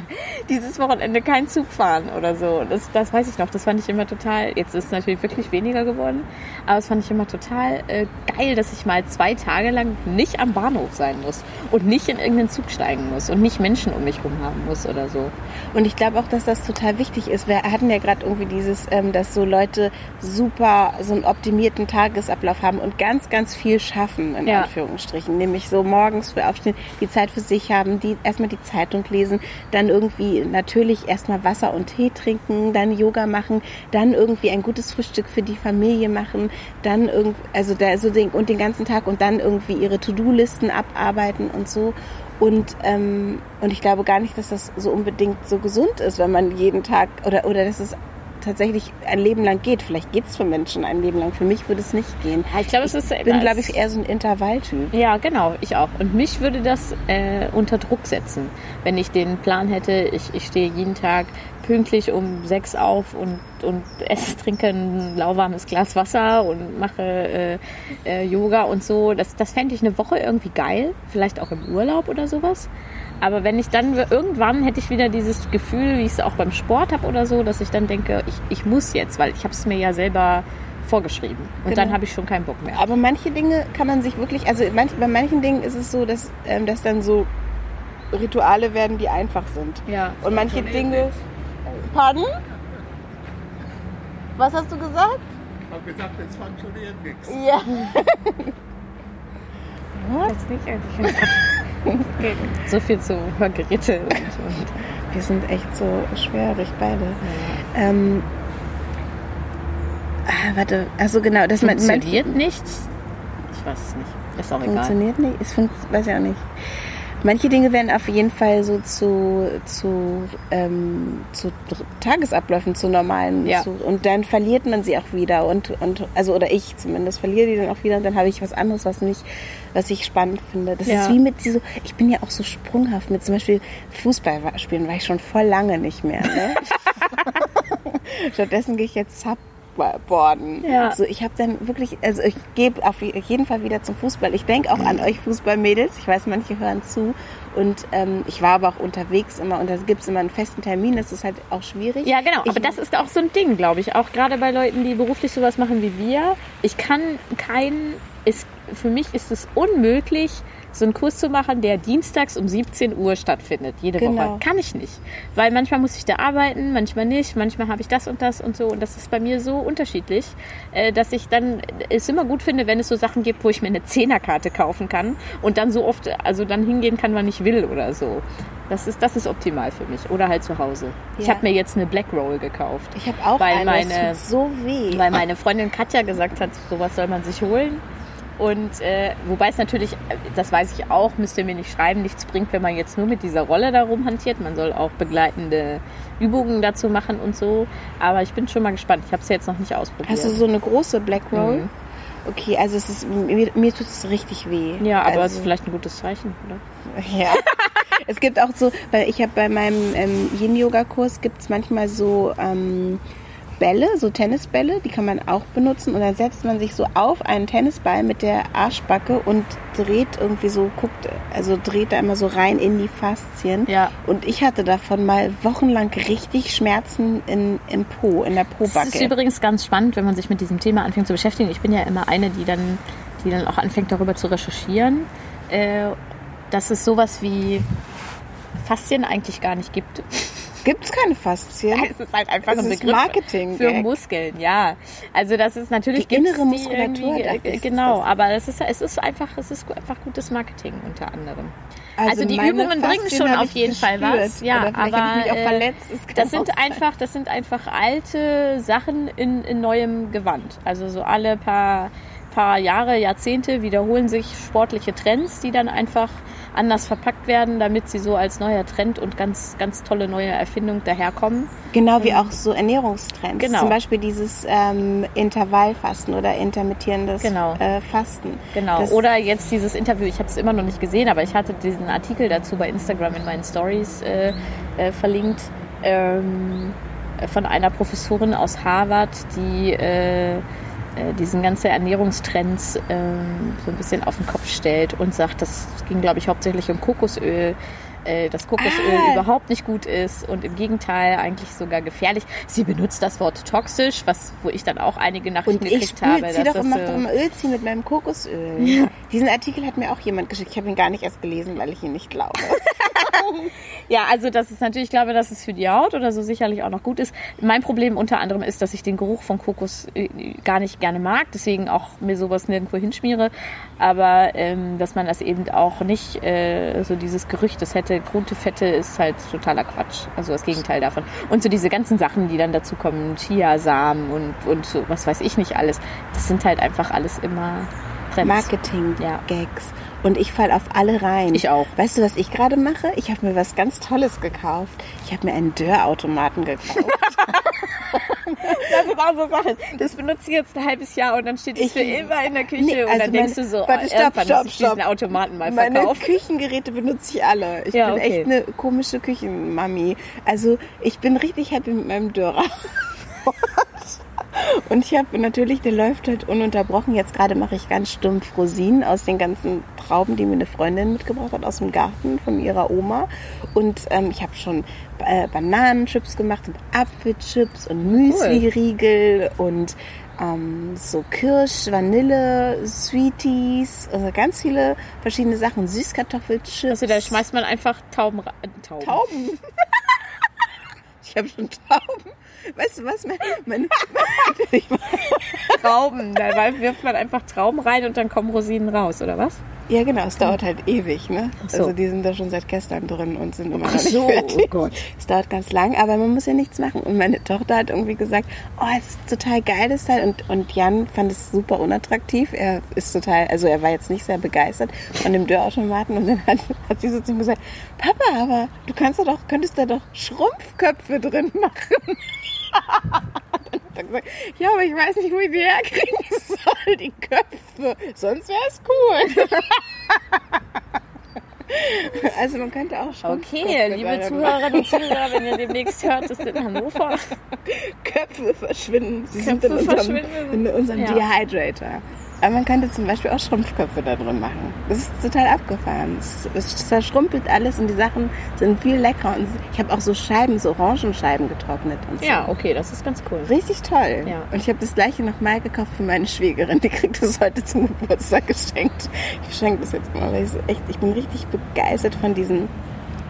S1: dieses Wochenende kein Zug fahren oder so. Und Das, das weiß ich noch. Das fand ich immer total, jetzt ist es natürlich wirklich weniger geworden, aber das fand ich immer total äh, geil, dass ich mal zwei Tage lang nicht am Bahnhof sein muss und nicht in irgendeinen Zug steigen muss und nicht Menschen um mich rum haben muss oder so.
S2: Und ich glaube auch, dass das total wichtig ist. Wir hatten ja gerade irgendwie dieses, ähm, dass so Leute super so einen optimierten Tagesablauf haben und ganz, ganz viel schaffen, in
S1: Ja.
S2: Anführungsstrichen. Nämlich so morgens früh aufstehen, die Zeit für sich haben, die erstmal die Zeitung lesen, dann irgendwie natürlich erstmal Wasser und Tee trinken, dann Yoga machen, dann irgendwie ein gutes Frühstück für die Familie machen, dann irgendwie, also da so den, und den ganzen Tag und dann irgendwie ihre To-Do-Listen abarbeiten und so. Und, ähm, und ich glaube gar nicht, dass das so unbedingt so gesund ist, wenn man jeden Tag oder, oder dass es tatsächlich ein Leben lang geht. Vielleicht geht es für Menschen ein Leben lang. Für mich würde es nicht gehen.
S1: Ja, ich glaube, es ist
S2: Ich bin, glaube ich, eher so ein Intervalltyp.
S1: Ja, genau, ich auch. Und mich würde das äh, unter Druck setzen, wenn ich den Plan hätte, ich, ich stehe jeden Tag pünktlich um sechs auf und, und esse, trinke ein lauwarmes Glas Wasser und mache äh, äh, Yoga und so. Das, das fände ich eine Woche irgendwie geil, vielleicht auch im Urlaub oder sowas. Aber wenn ich dann irgendwann hätte ich wieder dieses Gefühl, wie ich es auch beim Sport habe oder so, dass ich dann denke, ich, ich muss jetzt, weil ich habe es mir ja selber vorgeschrieben. Und
S2: Genau.
S1: dann habe ich schon keinen Bock mehr.
S2: Aber manche Dinge kann man sich wirklich, also manch, bei manchen Dingen ist es so, dass, ähm, dass dann so Rituale werden, die einfach sind.
S1: Ja.
S2: Und manche Dinge. Pardon? Was hast du gesagt?
S3: Ich habe gesagt, es funktioniert nichts.
S2: Ja. [laughs]
S1: Jetzt nicht, also [laughs] so viel zu Hörgeräte. Und, und.
S2: Wir sind echt so schwerig beide. Ja. Ähm, ah, warte, also genau, das
S1: funktioniert man, nichts. Ich weiß es nicht. Ist auch
S2: funktioniert egal. Funktioniert nicht. Es fun weiß ich auch nicht. Manche Dinge werden auf jeden Fall so zu, zu, ähm, zu Tagesabläufen, zu normalen. Ja. Zu, und dann verliert man sie auch wieder. Und, und, also, oder ich zumindest verliere die dann auch wieder. Und dann habe ich was anderes, was nicht, was ich spannend finde. Das ja. ist wie mit so, ich bin ja auch so sprunghaft mit zum Beispiel Fußball spielen, war ich schon voll lange nicht mehr. Ne? [laughs] Stattdessen gehe ich jetzt Sub Skateboarden. Ja. Also ich habe dann wirklich, also ich gebe auf jeden Fall wieder zum Fußball. Ich denke auch an euch Fußballmädels. Ich weiß, manche hören zu. Und ähm, ich war aber auch unterwegs immer und da gibt es immer einen festen Termin. Das ist halt auch schwierig.
S1: Ja, genau. Ich aber das ist auch so ein Ding, glaube ich. Auch gerade bei Leuten, die beruflich sowas machen wie wir. Ich kann keinen, ist, für mich ist es unmöglich, so einen Kurs zu machen, der dienstags um 17 Uhr stattfindet, jede genau. Woche. Kann ich nicht. Weil manchmal muss ich da arbeiten, manchmal nicht, manchmal habe ich das und das und so. Und das ist bei mir so unterschiedlich, äh, dass ich dann es immer gut finde, wenn es so Sachen gibt, wo ich mir eine Zehnerkarte kaufen kann und dann so oft, also dann hingehen kann, wann ich will oder so. Das ist, das ist optimal für mich. Oder halt zu Hause. Ja. Ich habe mir jetzt eine Black Roll gekauft.
S2: Ich habe auch weil eine, meine,
S1: so weh. Weil meine Freundin Katja gesagt hat, sowas soll man sich holen. Und äh, wobei es natürlich, das weiß ich auch, müsst ihr mir nicht schreiben, nichts bringt, wenn man jetzt nur mit dieser Rolle darum hantiert. Man soll auch begleitende Übungen dazu machen und so. Aber ich bin schon mal gespannt. Ich habe es jetzt noch nicht ausprobiert.
S2: Hast du so eine große Black Roll? Mhm. Okay, also es ist, mir, mir tut es richtig weh.
S1: Ja, aber
S2: also,
S1: es ist vielleicht ein gutes Zeichen, oder? [laughs]
S2: Ja. es gibt auch so, weil ich habe bei meinem ähm, Yin-Yoga-Kurs gibt es manchmal so ähm, Bälle, so Tennisbälle, die kann man auch benutzen. Und dann setzt man sich so auf einen Tennisball mit der Arschbacke und dreht irgendwie so, guckt, also dreht da immer so rein in die Faszien. Ja. Und ich hatte davon mal wochenlang richtig Schmerzen in, im Po, in der Po-Backe. Das
S1: ist übrigens ganz spannend, wenn man sich mit diesem Thema anfängt zu beschäftigen. Ich bin ja immer eine, die dann, die dann auch anfängt, darüber zu recherchieren. Äh, dass es sowas wie Faszien eigentlich gar nicht gibt. [laughs]
S2: Gibt es keine Faszien?
S1: Es ist halt einfach es ein Begriff Marketing für Muskeln, ja. Also das ist natürlich
S2: die innere Muskulatur.
S1: Die, genau, aber es ist, es ist einfach, es ist einfach gutes Marketing unter anderem. Also, also die Übungen bringen schon auf jeden Fall was. Ja, aber äh, das sind einfach, das sind einfach alte Sachen in, in neuem Gewand. Also so alle paar paar Jahre, Jahrzehnte wiederholen sich sportliche Trends, die dann einfach anders verpackt werden, damit sie so als neuer Trend und ganz, ganz tolle neue Erfindung daherkommen.
S2: Genau wie auch so Ernährungstrends. Genau. Zum Beispiel dieses ähm, Intervallfasten oder intermittierendes genau. äh, Fasten.
S1: Genau. Das oder jetzt dieses Interview, ich habe es immer noch nicht gesehen, aber ich hatte diesen Artikel dazu bei Instagram in meinen Stories äh, äh, verlinkt. Ähm, von einer Professorin aus Harvard, die äh, äh, diesen ganzen Ernährungstrends ähm, so ein bisschen auf den Kopf stellt und sagt, das ging, glaube ich, hauptsächlich um Kokosöl, äh, dass Kokosöl ah. überhaupt nicht gut ist und im Gegenteil eigentlich sogar gefährlich. Sie benutzt das Wort toxisch, was wo ich dann auch einige Nachrichten gekriegt habe.
S2: Ich doch immer, doch immer Ölziehen mit meinem Kokosöl. Ja. Diesen Artikel hat mir auch jemand geschickt. Ich habe ihn gar nicht erst gelesen, weil ich ihn nicht glaube. [laughs]
S1: ja, also das ist natürlich, ich glaube, dass es für die Haut oder so sicherlich auch noch gut ist. Mein Problem unter anderem ist, dass ich den Geruch von Kokos äh, gar nicht gerne mag, deswegen auch mir sowas nirgendwo hinschmiere. Aber ähm, dass man das eben auch nicht, äh, so dieses Gerücht, das hätte gute Fette, ist halt totaler Quatsch. Also das Gegenteil davon. Und so diese ganzen Sachen, die dann dazu kommen, Chiasamen und, und so, was weiß ich nicht alles, das sind halt einfach alles immer
S2: Trends. Marketing-Gags. Ja. Und ich falle auf alle rein.
S1: Ich auch.
S2: Weißt du, was ich gerade mache? Ich habe mir was ganz Tolles gekauft. Ich habe mir einen Dörrautomaten gekauft. [laughs]
S1: das sind auch so Sachen. Das benutze ich jetzt ein halbes Jahr und dann steht es für immer in der Küche nee, also und dann denkst meine, du so, warte, stopp, stopp, stopp. diesen Automaten mal
S2: Meine verkauft. Küchengeräte benutze ich alle. Ich ja, bin okay. echt eine komische Küchenmami. Also ich bin richtig happy mit meinem Dörrer. [laughs] Und ich habe natürlich, der läuft halt ununterbrochen. Jetzt gerade mache ich ganz stumpf Rosinen aus den ganzen Trauben, die mir eine Freundin mitgebracht hat aus dem Garten von ihrer Oma. Und ähm, ich habe schon äh, Bananenchips gemacht und Apfelchips und Müsli-Riegel cool. und ähm, so Kirsch, Vanille, Sweeties, also ganz viele verschiedene Sachen. Süßkartoffelchips.
S1: Also da schmeißt man einfach Tauben.
S2: Äh, Tauben. Tauben. [laughs] ich habe schon Tauben. Weißt du was? Mein, [laughs] mein,
S1: Trauben. Da wirft man einfach Trauben rein und dann kommen Rosinen raus, oder was?
S2: Ja, genau, es dauert halt ewig, ne?
S1: So.
S2: Also die sind da schon seit gestern drin und sind immer noch
S1: Ach
S2: nicht
S1: so,
S2: fertig.
S1: oh Gott.
S2: Es dauert ganz lang, aber man muss ja nichts machen. Und meine Tochter hat irgendwie gesagt, oh, es ist total geil das Teil. Und, und Jan fand es super unattraktiv. Er ist total, also er war jetzt nicht sehr begeistert von dem Dörrautomaten. Und dann hat, hat sie so zu ihm gesagt, Papa, aber du kannst da doch, könntest da doch Schrumpfköpfe drin machen. [laughs] Dann gesagt, ja, aber ich weiß nicht, wo ich die herkriegen [laughs] soll, die Köpfe. Sonst wäre es cool. [laughs] Also man könnte auch
S1: Okay,
S2: Schrumpfköpfe
S1: liebe Zuhörerinnen und Zuhörer, wenn ihr demnächst hört, ist in Hannover.
S2: Köpfe verschwinden. Sie
S1: Köpfe
S2: sind in unserem,
S1: verschwinden.
S2: in unserem
S1: Ja.
S2: Dehydrator. Aber man könnte zum Beispiel auch Schrumpfköpfe da drin machen. Das ist total abgefahren. Es, es zerschrumpelt alles und die Sachen sind viel leckerer. Und ich habe auch so Scheiben, so Orangenscheiben getrocknet und so.
S1: Ja, okay, das ist ganz cool.
S2: Richtig toll.
S1: Ja.
S2: Und ich habe das gleiche nochmal gekauft für meine Schwägerin. Die kriegt das heute zum Geburtstag geschenkt. Ich schenke das jetzt mal, weil ich, so echt, ich bin richtig begeistert von diesem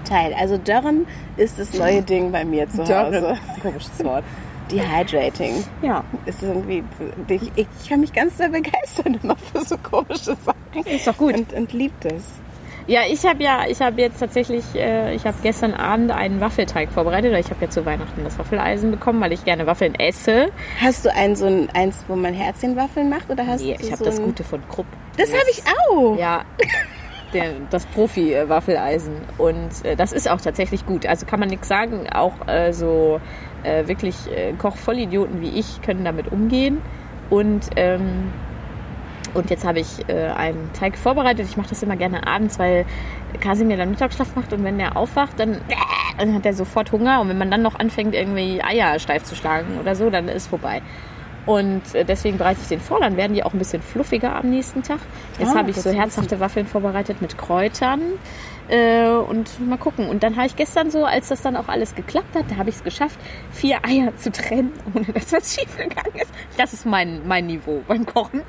S2: Teil. Also Dörren ist das neue [laughs] Ding bei mir zu Hause.
S1: Komisches Wort.
S2: Dehydrating
S1: Ja,
S2: ist irgendwie, ich, ich kann mich ganz sehr begeistern immer für so komische Sachen.
S1: ist doch gut.
S2: Und, und liebt es.
S1: Ja, ich habe ja, ich habe jetzt tatsächlich, äh, ich habe gestern Abend einen Waffelteig vorbereitet. oder Ich habe ja zu Weihnachten das Waffeleisen bekommen, weil ich gerne Waffeln esse.
S2: Hast du ein so ein, eins, wo man Herzchenwaffeln macht oder hast
S1: Nee,
S2: du
S1: ich habe
S2: so
S1: das Gute von Krupp.
S2: Das habe ich auch.
S1: Ja, der, das Profi-Waffeleisen. Und äh, das ist auch tatsächlich gut. Also kann man nichts sagen. Auch äh, so äh, wirklich äh, Kochvollidioten wie ich können damit umgehen. Und, ähm, und jetzt habe ich äh, einen Teig vorbereitet. Ich mache das immer gerne abends, weil Kasimir dann Mittagsschlaf macht und wenn der aufwacht, dann, dann hat er sofort Hunger. Und wenn man dann noch anfängt, irgendwie Eier steif zu schlagen oder so, dann ist vorbei. Und äh, deswegen bereite ich den vor, dann werden die auch ein bisschen fluffiger am nächsten Tag. Jetzt
S2: Ah,
S1: habe ich so herzhafte Waffeln vorbereitet mit Kräutern. Äh, und mal gucken. Und dann habe ich gestern so, als das dann auch alles geklappt hat, da habe ich es geschafft, vier Eier zu trennen, [laughs] ohne dass was schief gegangen ist. Das ist mein, mein Niveau beim Kochen.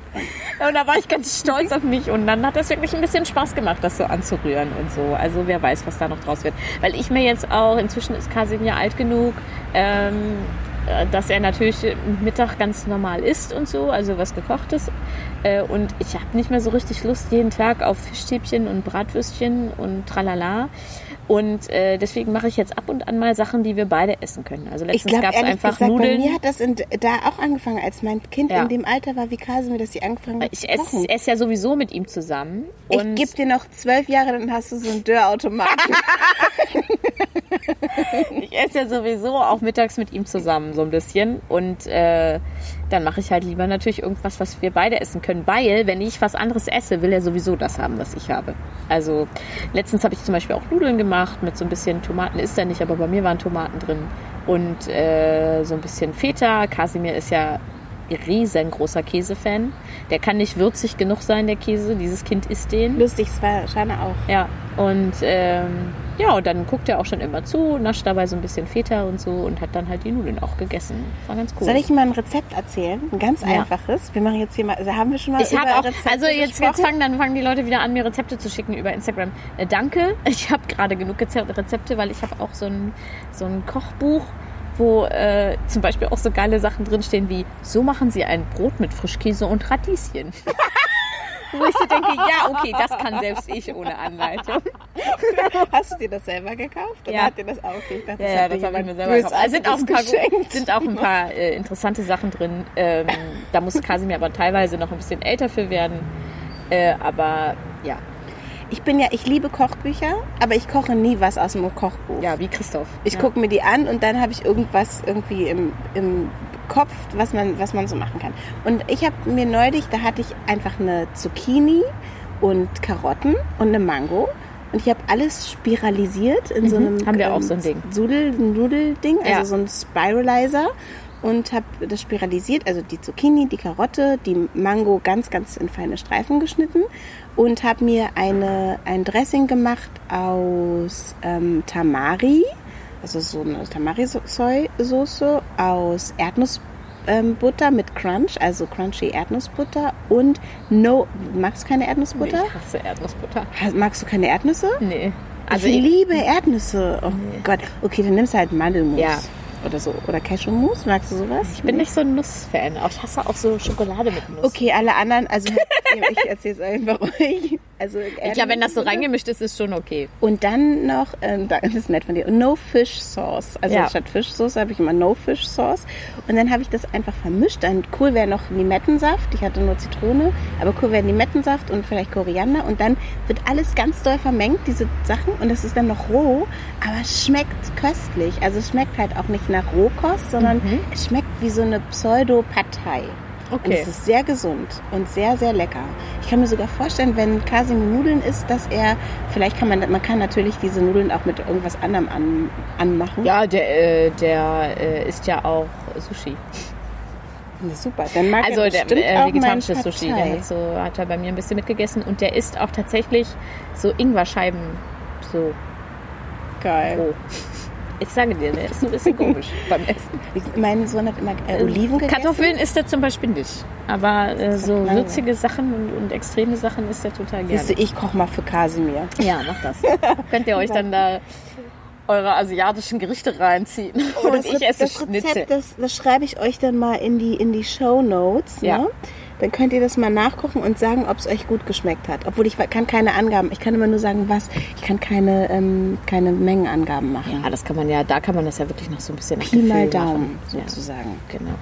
S1: Und da war ich ganz stolz auf mich. Und dann hat das wirklich ein bisschen Spaß gemacht, das so anzurühren und so. Also wer weiß, was da noch draus wird. Weil ich mir jetzt auch, inzwischen ist Kasimir alt genug, ähm, äh, dass er natürlich Mittag ganz normal isst und so, also was gekochtes. Äh, Und ich habe nicht mehr so richtig Lust jeden Tag auf Fischstäbchen und Bratwürstchen und tralala. Und äh, deswegen mache ich jetzt ab und an mal Sachen, die wir beide essen können. Also letztens gab es einfach
S2: gesagt,
S1: Nudeln.
S2: bei mir hat das in, da auch angefangen, als mein Kind
S1: Ja.
S2: in dem Alter war wie Kasimir, dass sie angefangen hat
S1: Ich esse, esse ja sowieso mit ihm zusammen.
S2: Ich gebe dir noch zwölf Jahre, dann hast du so einen Dörrautomaten. [laughs]
S1: ich esse ja sowieso auch mittags mit ihm zusammen so ein bisschen. Und äh, dann mache ich halt lieber natürlich irgendwas, was wir beide essen können. Weil, wenn ich was anderes esse, will er sowieso das haben, was ich habe. Also letztens habe ich zum Beispiel auch Nudeln gemacht mit so ein bisschen Tomaten. Ist er nicht, aber bei mir waren Tomaten drin. Und äh, so ein bisschen Feta. Kasimir ist ja riesengroßer Käsefan. Der kann nicht würzig genug sein, der Käse. Dieses Kind isst den.
S2: Lustig, es war Shana auch.
S1: Ja, und ähm, ja, und dann guckt er auch schon immer zu, nascht dabei so ein bisschen Feta und so und hat dann halt die Nudeln auch gegessen. War ganz cool.
S2: Soll ich mal ein Rezept erzählen? Ein ganz
S1: Ja.
S2: einfaches. Wir machen jetzt hier mal, also haben wir schon mal
S1: ich
S2: über
S1: auch,
S2: Rezepte
S1: also jetzt, jetzt fangen dann fangen die Leute wieder an, mir Rezepte zu schicken über Instagram. Äh, danke, [laughs] ich habe gerade genug Reze- Rezepte, weil ich habe auch so ein, so ein Kochbuch, wo äh, zum Beispiel auch so geile Sachen drinstehen wie, so machen sie ein Brot mit Frischkäse und Radieschen. [laughs] wo ich so denke, ja, okay, das kann selbst ich ohne Anleitung. [laughs]
S2: Hast du dir das selber gekauft? Oder
S1: Ja.
S2: hat dir das auch? Okay, dachte,
S1: Ja,
S2: das
S1: ja, das habe ich mir selber gekauft. Also sind auch ein paar, sind auch ein paar äh, interessante Sachen drin. Ähm, da muss Kasimir aber teilweise noch ein bisschen älter für werden. Äh, aber ja,
S2: Ich bin ja, ich liebe Kochbücher, aber ich koche nie was aus dem Kochbuch.
S1: ja, wie Christoph.
S2: Ich
S1: ja.
S2: gucke mir die an und dann habe ich irgendwas irgendwie im, im Kopf, was man, was man so machen kann. Und ich habe mir neulich, da hatte ich einfach eine Zucchini und Karotten und eine Mango. Und ich habe alles spiralisiert in so einem
S1: Mhm. Haben wir auch so ein Ding.
S2: Sudel, Nudelding, also
S1: Ja.
S2: so ein Spiralizer. Und habe das spiralisiert, also die Zucchini, die Karotte, die Mango ganz, ganz in feine Streifen geschnitten und habe mir eine, ein Dressing gemacht aus ähm, Tamari, also so eine Tamari-Soße aus Erdnussbutter ähm, Butter mit Crunch, also crunchy Erdnussbutter und no, magst du keine Erdnussbutter?
S1: Ich hasse Erdnussbutter.
S2: Magst du keine Erdnüsse?
S1: Nee. Also
S2: ich
S1: ich,
S2: liebe Erdnüsse. Oh Gott. Okay, dann nimmst du halt Mandelmus.
S1: Ja.
S2: Oder so. Oder Cashewmus. Magst du sowas?
S1: ich bin nicht so ein Nussfan. Auch ich hasse auch so Schokolade mit Nuss.
S2: Okay, alle anderen, also ich erzähle es einfach euch. Also
S1: Ja, wenn das so reingemischt ist, ist schon okay.
S2: Und dann noch, ähm, das ist nett von dir, No Fish Sauce. Also
S1: Ja.
S2: statt Fischsauce habe ich immer No Fish Sauce. Und dann habe ich das einfach vermischt. Dann cool wäre noch Limettensaft. Ich hatte nur Zitrone, aber cool wäre Limettensaft und vielleicht Koriander. Und dann wird alles ganz doll vermengt, diese Sachen. Und das ist dann noch roh, aber es schmeckt köstlich. Also es schmeckt halt auch nicht nach Rohkost, sondern
S1: Mhm.
S2: es schmeckt wie so eine Pseudo-Partei. Und
S1: Okay.
S2: es ist sehr gesund und sehr, sehr lecker. Ich kann mir sogar vorstellen, wenn Kasimir Nudeln isst, dass er, vielleicht kann man, man kann natürlich diese Nudeln auch mit irgendwas anderem an, anmachen.
S1: Ja, der, äh, der äh, isst ja auch Sushi.
S2: Super, dann mag
S1: Also
S2: er
S1: der äh,
S2: auch
S1: vegetarische
S2: mein
S1: Sushi, der hat, so, hat er bei mir ein bisschen mitgegessen und der isst auch tatsächlich so Ingwerscheiben so
S2: Geil.
S1: roh. Ich sage dir, der ist ein bisschen komisch [laughs] beim Essen.
S2: Mein Sohn hat immer äh, Oliven gegessen.
S1: Kartoffeln isst er zum Beispiel nicht. Aber äh, so würzige Sachen und, und extreme Sachen isst er total gerne.
S2: Siehst du, ich koche mal für Kasimir.
S1: Ja, macht das. [laughs] Könnt ihr euch dann da eure asiatischen Gerichte reinziehen.
S2: Oh, [laughs]
S1: und ich esse
S2: das
S1: Schnitzel.
S2: Rezept, das, das schreibe ich euch dann mal in die, in die Show Notes.
S1: Ja.
S2: Ne? Dann könnt ihr das mal nachkochen und sagen, ob es euch gut geschmeckt hat. Obwohl ich kann keine Angaben, ich kann immer nur sagen, was. Ich kann keine, ähm, keine Mengenangaben machen.
S1: Ja, das kann man ja, da kann man das ja wirklich noch so ein bisschen
S2: Pi mal Daumen,
S1: machen.
S2: sozusagen.
S1: Ja, genau.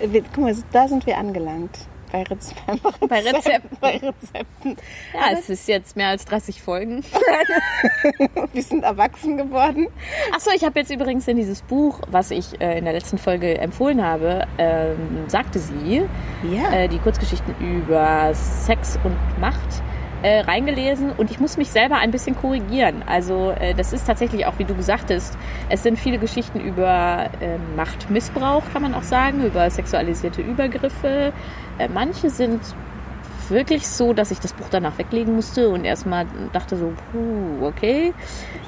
S2: Äh, wir- Guck mal, da sind wir angelangt. Bei, Rez [laughs]
S1: Bei Rezepten.
S2: bei Rezepten.
S1: Ja, es ist jetzt mehr als 30 Folgen. [laughs]
S2: Wir sind erwachsen geworden.
S1: Achso, ich habe jetzt übrigens in dieses Buch, was ich äh, in der letzten Folge empfohlen habe, ähm, sagte sie,
S2: Ja.
S1: äh, die Kurzgeschichten über Sex und Macht äh, reingelesen und ich muss mich selber ein bisschen korrigieren. Also äh, das ist tatsächlich auch, wie du sagtest, es sind viele Geschichten über äh, Machtmissbrauch, kann man auch sagen, über sexualisierte Übergriffe. Äh, manche sind wirklich so, dass ich das Buch danach weglegen musste und erstmal dachte so, puh, okay.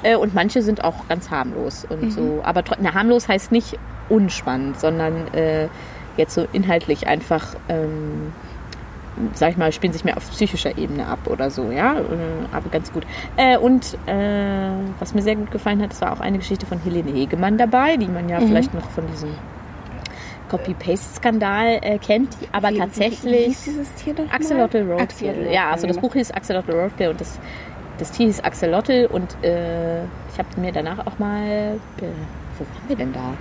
S1: Äh, und manche sind auch ganz harmlos und so. Aber na, harmlos heißt nicht unspannend, sondern äh, jetzt so inhaltlich einfach, ähm, sag ich mal, spielen sich mehr auf psychischer Ebene ab oder so, ja. Äh, Aber ganz gut. Äh, und äh, was mir sehr gut gefallen hat, es war auch eine Geschichte von Helene Hegemann dabei, die man ja vielleicht noch von diesem Copy-Paste-Skandal äh, kennt, aber
S2: Wie- Wie, wie
S1: tatsächlich.
S2: hieß dieses Tier doch?
S1: Axolotl Roadkill. Ja, also das. Buch hieß Axolotl Roadkill und das, das Tier hieß Axolotl und äh, ich habe mir danach auch mal, äh, wo waren wir denn da?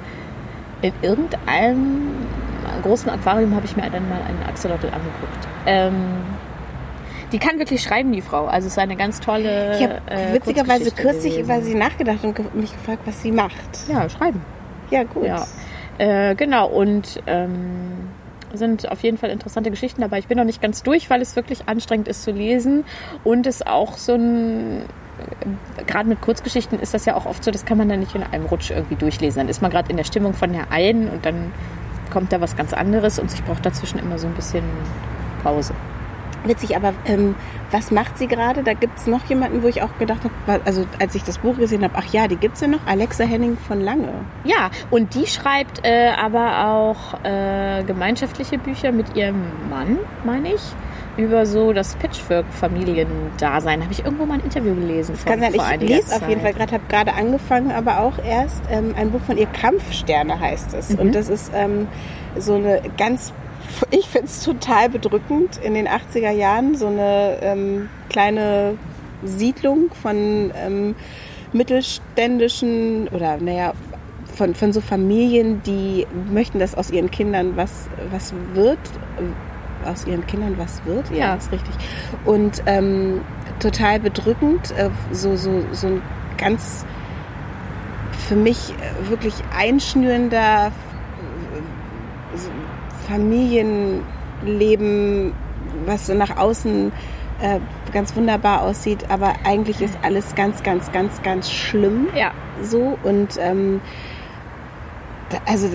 S1: In irgendeinem großen Aquarium habe ich mir dann mal einen Axolotl angeguckt. Ähm, die kann wirklich schreiben, die Frau. Also es ist eine ganz tolle.
S2: Ich habe
S1: äh,
S2: witzigerweise kürzlich
S1: gewesen.
S2: über sie nachgedacht und ge- mich gefragt, was sie macht.
S1: Ja, schreiben.
S2: Ja, gut.
S1: Ja, äh, genau. Und ähm, sind auf jeden Fall interessante Geschichten dabei. Ich bin noch nicht ganz durch, weil es wirklich anstrengend ist zu lesen und es auch so ein gerade mit Kurzgeschichten ist das ja auch oft so, das kann man dann nicht in einem Rutsch irgendwie durchlesen. Dann ist man gerade in der Stimmung von der einen und dann kommt da was ganz anderes und ich brauche dazwischen immer so ein bisschen Pause.
S2: Witzig, aber ähm, was macht sie gerade? Da gibt es noch jemanden, wo ich auch gedacht habe, also als ich das Buch gesehen habe, ach ja, die gibt's ja noch, Alexa Henning von Lange.
S1: Ja, und die schreibt äh, aber auch äh, gemeinschaftliche Bücher mit ihrem Mann, meine ich, über so das Patchwork-Familiendasein. Habe ich irgendwo mal ein Interview gelesen.
S2: Kann sein, ich lese auf jeden Fall
S1: Zeit.
S2: gerade, habe gerade angefangen, aber auch erst ähm, ein Buch von ihr, Kampfsterne heißt es.
S1: Mhm.
S2: Und das ist ähm, so eine ganz, ich finde es total bedrückend, in den 80er Jahren so eine ähm, kleine Siedlung von ähm, mittelständischen oder naja, von, von so Familien, die möchten, dass aus ihren Kindern was, was wird. Aus ihren Kindern was wird? Ja,
S1: Ja.
S2: ist richtig. Und ähm, total bedrückend, äh, so, so, so ein ganz für mich äh, wirklich einschnürender äh, Familienleben, was so nach außen äh, ganz wunderbar aussieht, aber eigentlich ist alles ganz, ganz, ganz, ganz schlimm
S1: Ja,
S2: so und ähm, also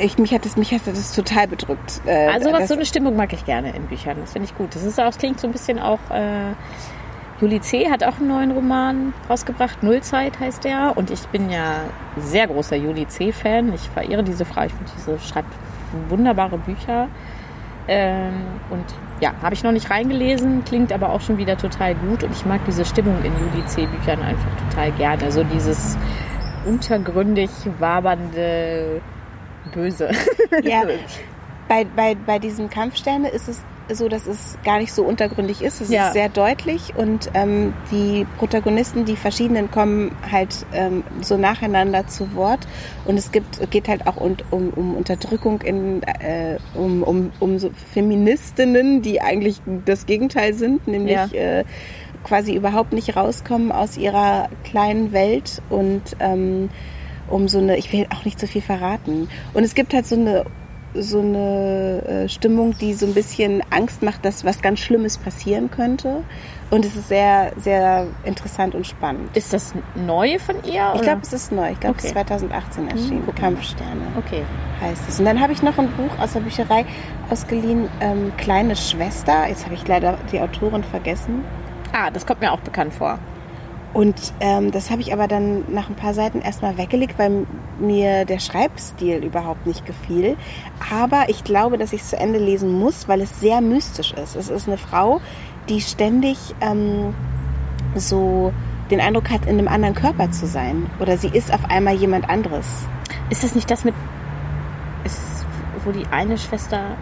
S2: ich, mich hat das mich hat das total bedrückt. Äh,
S1: also was, so eine Stimmung mag ich gerne in Büchern. Das finde ich gut. Das ist auch, das klingt so ein bisschen auch. Äh, Juli C. hat auch einen neuen Roman rausgebracht. Nullzeit heißt der. Und ich bin ja sehr großer Juli C.-Fan. Ich verehre diese Frau. Ich finde, diese schreibt wunderbare Bücher. Ähm, und ja, habe ich noch nicht reingelesen, klingt aber auch schon wieder total gut. Und ich mag diese Stimmung in Juli C.-Büchern einfach total gerne. So dieses untergründig wabernde Böse. [laughs]
S2: Ja. bei, bei, bei diesem Kampfsterne ist es so dass es gar nicht so untergründig ist. Es
S1: Ja.
S2: ist sehr deutlich und ähm, die Protagonisten, die verschiedenen, kommen halt ähm, so nacheinander zu Wort. Und es gibt, geht halt auch um, um, um Unterdrückung in, äh, um, um, um so Feministinnen, die eigentlich das Gegenteil sind, nämlich
S1: Ja.
S2: äh, quasi überhaupt nicht rauskommen aus ihrer kleinen Welt und ähm, um so eine, ich will auch nicht so viel verraten. Und es gibt halt so eine so eine äh, Stimmung, die so ein bisschen Angst macht, dass was ganz Schlimmes passieren könnte. Und es ist sehr, sehr interessant und spannend.
S1: Ist das neu von ihr?
S2: Ich glaube, es ist neu. Ich glaube, es ist
S1: Okay.
S2: 2018 erschienen.
S1: guck mal.
S2: Kampfsterne
S1: Okay.
S2: heißt es. Und dann habe ich noch ein Buch aus der Bücherei ausgeliehen, ähm, Kleine Schwester. Jetzt habe ich leider die Autorin vergessen.
S1: Ah, das kommt mir auch bekannt vor.
S2: Und ähm, das habe ich aber dann nach ein paar Seiten erstmal weggelegt, weil mir der Schreibstil überhaupt nicht gefiel. Aber ich glaube, dass ich es zu Ende lesen muss, weil es sehr mystisch ist. Es ist eine Frau, die ständig ähm, so den Eindruck hat, in einem anderen Körper zu sein. Oder sie ist auf einmal jemand anderes.
S1: Ist das nicht das mit, ist, wo die eine Schwester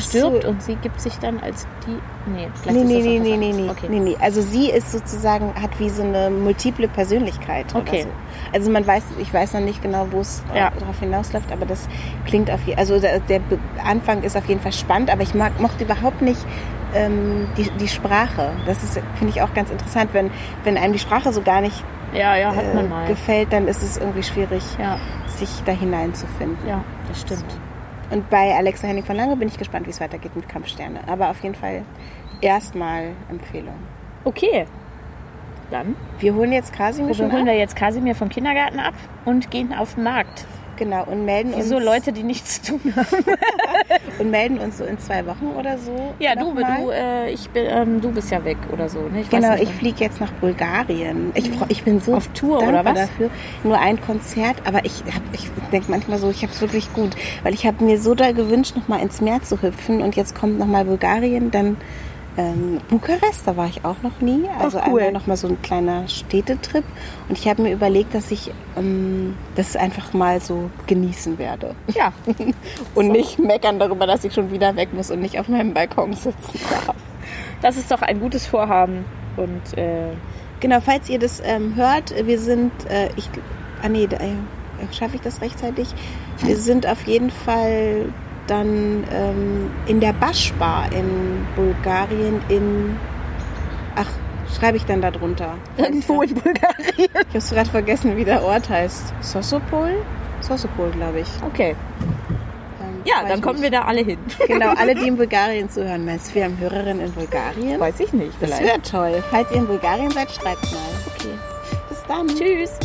S1: stirbt
S2: so.
S1: und sie gibt sich dann als die. Nee, vielleicht
S2: Nee,
S1: ist
S2: nee,
S1: das
S2: nee, nee, nee,
S1: Okay.
S2: nee, nee. Also sie ist sozusagen, hat wie so eine multiple Persönlichkeit
S1: Okay.
S2: so. Also man weiß, ich weiß noch nicht genau, wo es äh,
S1: Ja.
S2: darauf hinausläuft, aber das klingt auf jeden also der, der Anfang ist auf jeden Fall spannend, aber ich mag, mochte überhaupt nicht ähm, die, die Sprache. Das ist, finde ich auch ganz interessant, wenn, wenn einem die Sprache so gar nicht
S1: Ja, ja, hat
S2: äh,
S1: man mal.
S2: gefällt, dann ist es irgendwie schwierig,
S1: Ja,
S2: sich da hineinzufinden.
S1: ja, das stimmt.
S2: Und bei Alexa Henning von Lange bin ich gespannt, wie es weitergeht mit Kampfsterne. Aber auf jeden Fall erstmal Empfehlung.
S1: Okay. Dann
S2: Wir holen jetzt Kasimir
S1: wir holen
S2: ab.
S1: wir jetzt Kasimir vom Kindergarten ab und gehen auf den Markt.
S2: Genau, und melden uns
S1: Leute, die nichts zu tun haben? [laughs]
S2: und melden uns so in zwei Wochen oder so.
S1: Ja, du,
S2: nochmal.
S1: du, äh, ich bin, ähm, du bist ja weg oder so. Ne? Ich
S2: Genau, ich fliege jetzt nach Bulgarien. Ich, ich bin so
S1: Auf Tour oder was?
S2: dafür. Nur ein Konzert, aber ich, hab- ich denke manchmal so, ich habe es wirklich gut, weil ich habe mir so da gewünscht, noch mal ins Meer zu hüpfen und jetzt kommt noch mal Bulgarien, dann ähm, Bukarest, da war ich auch noch nie. Also
S1: Ach, cool.
S2: einmal noch mal so ein kleiner Städtetrip und ich habe mir überlegt, dass ich ähm, das einfach mal so genießen werde
S1: Ja, [laughs]
S2: und nicht meckern darüber, dass ich schon wieder weg muss und nicht auf meinem Balkon sitzen darf.
S1: das ist doch ein gutes Vorhaben. Und äh,
S2: Genau, falls ihr das ähm, hört, wir sind, äh, ich, ah nee, äh, schaffe ich das rechtzeitig? Wir sind auf jeden Fall dann ähm, in der Baschbar in Bulgarien in, ach, schreibe ich dann da drunter.
S1: irgendwo in Bulgarien. [laughs]
S2: Ich habe gerade vergessen, wie der Ort heißt. Sosopol? Sosopol, glaube ich.
S1: Okay.
S2: Ähm,
S1: Ja, dann kommen wir
S2: nicht.
S1: da alle hin.
S2: Genau, [laughs] alle, die in Bulgarien zuhören. Meinst du, wir haben Hörerinnen in Bulgarien?
S1: Weiß ich nicht.
S2: Das
S1: Vielleicht.
S2: wäre toll. Falls ihr in Bulgarien seid, schreibt mal. Okay. Bis dann.
S1: Tschüss.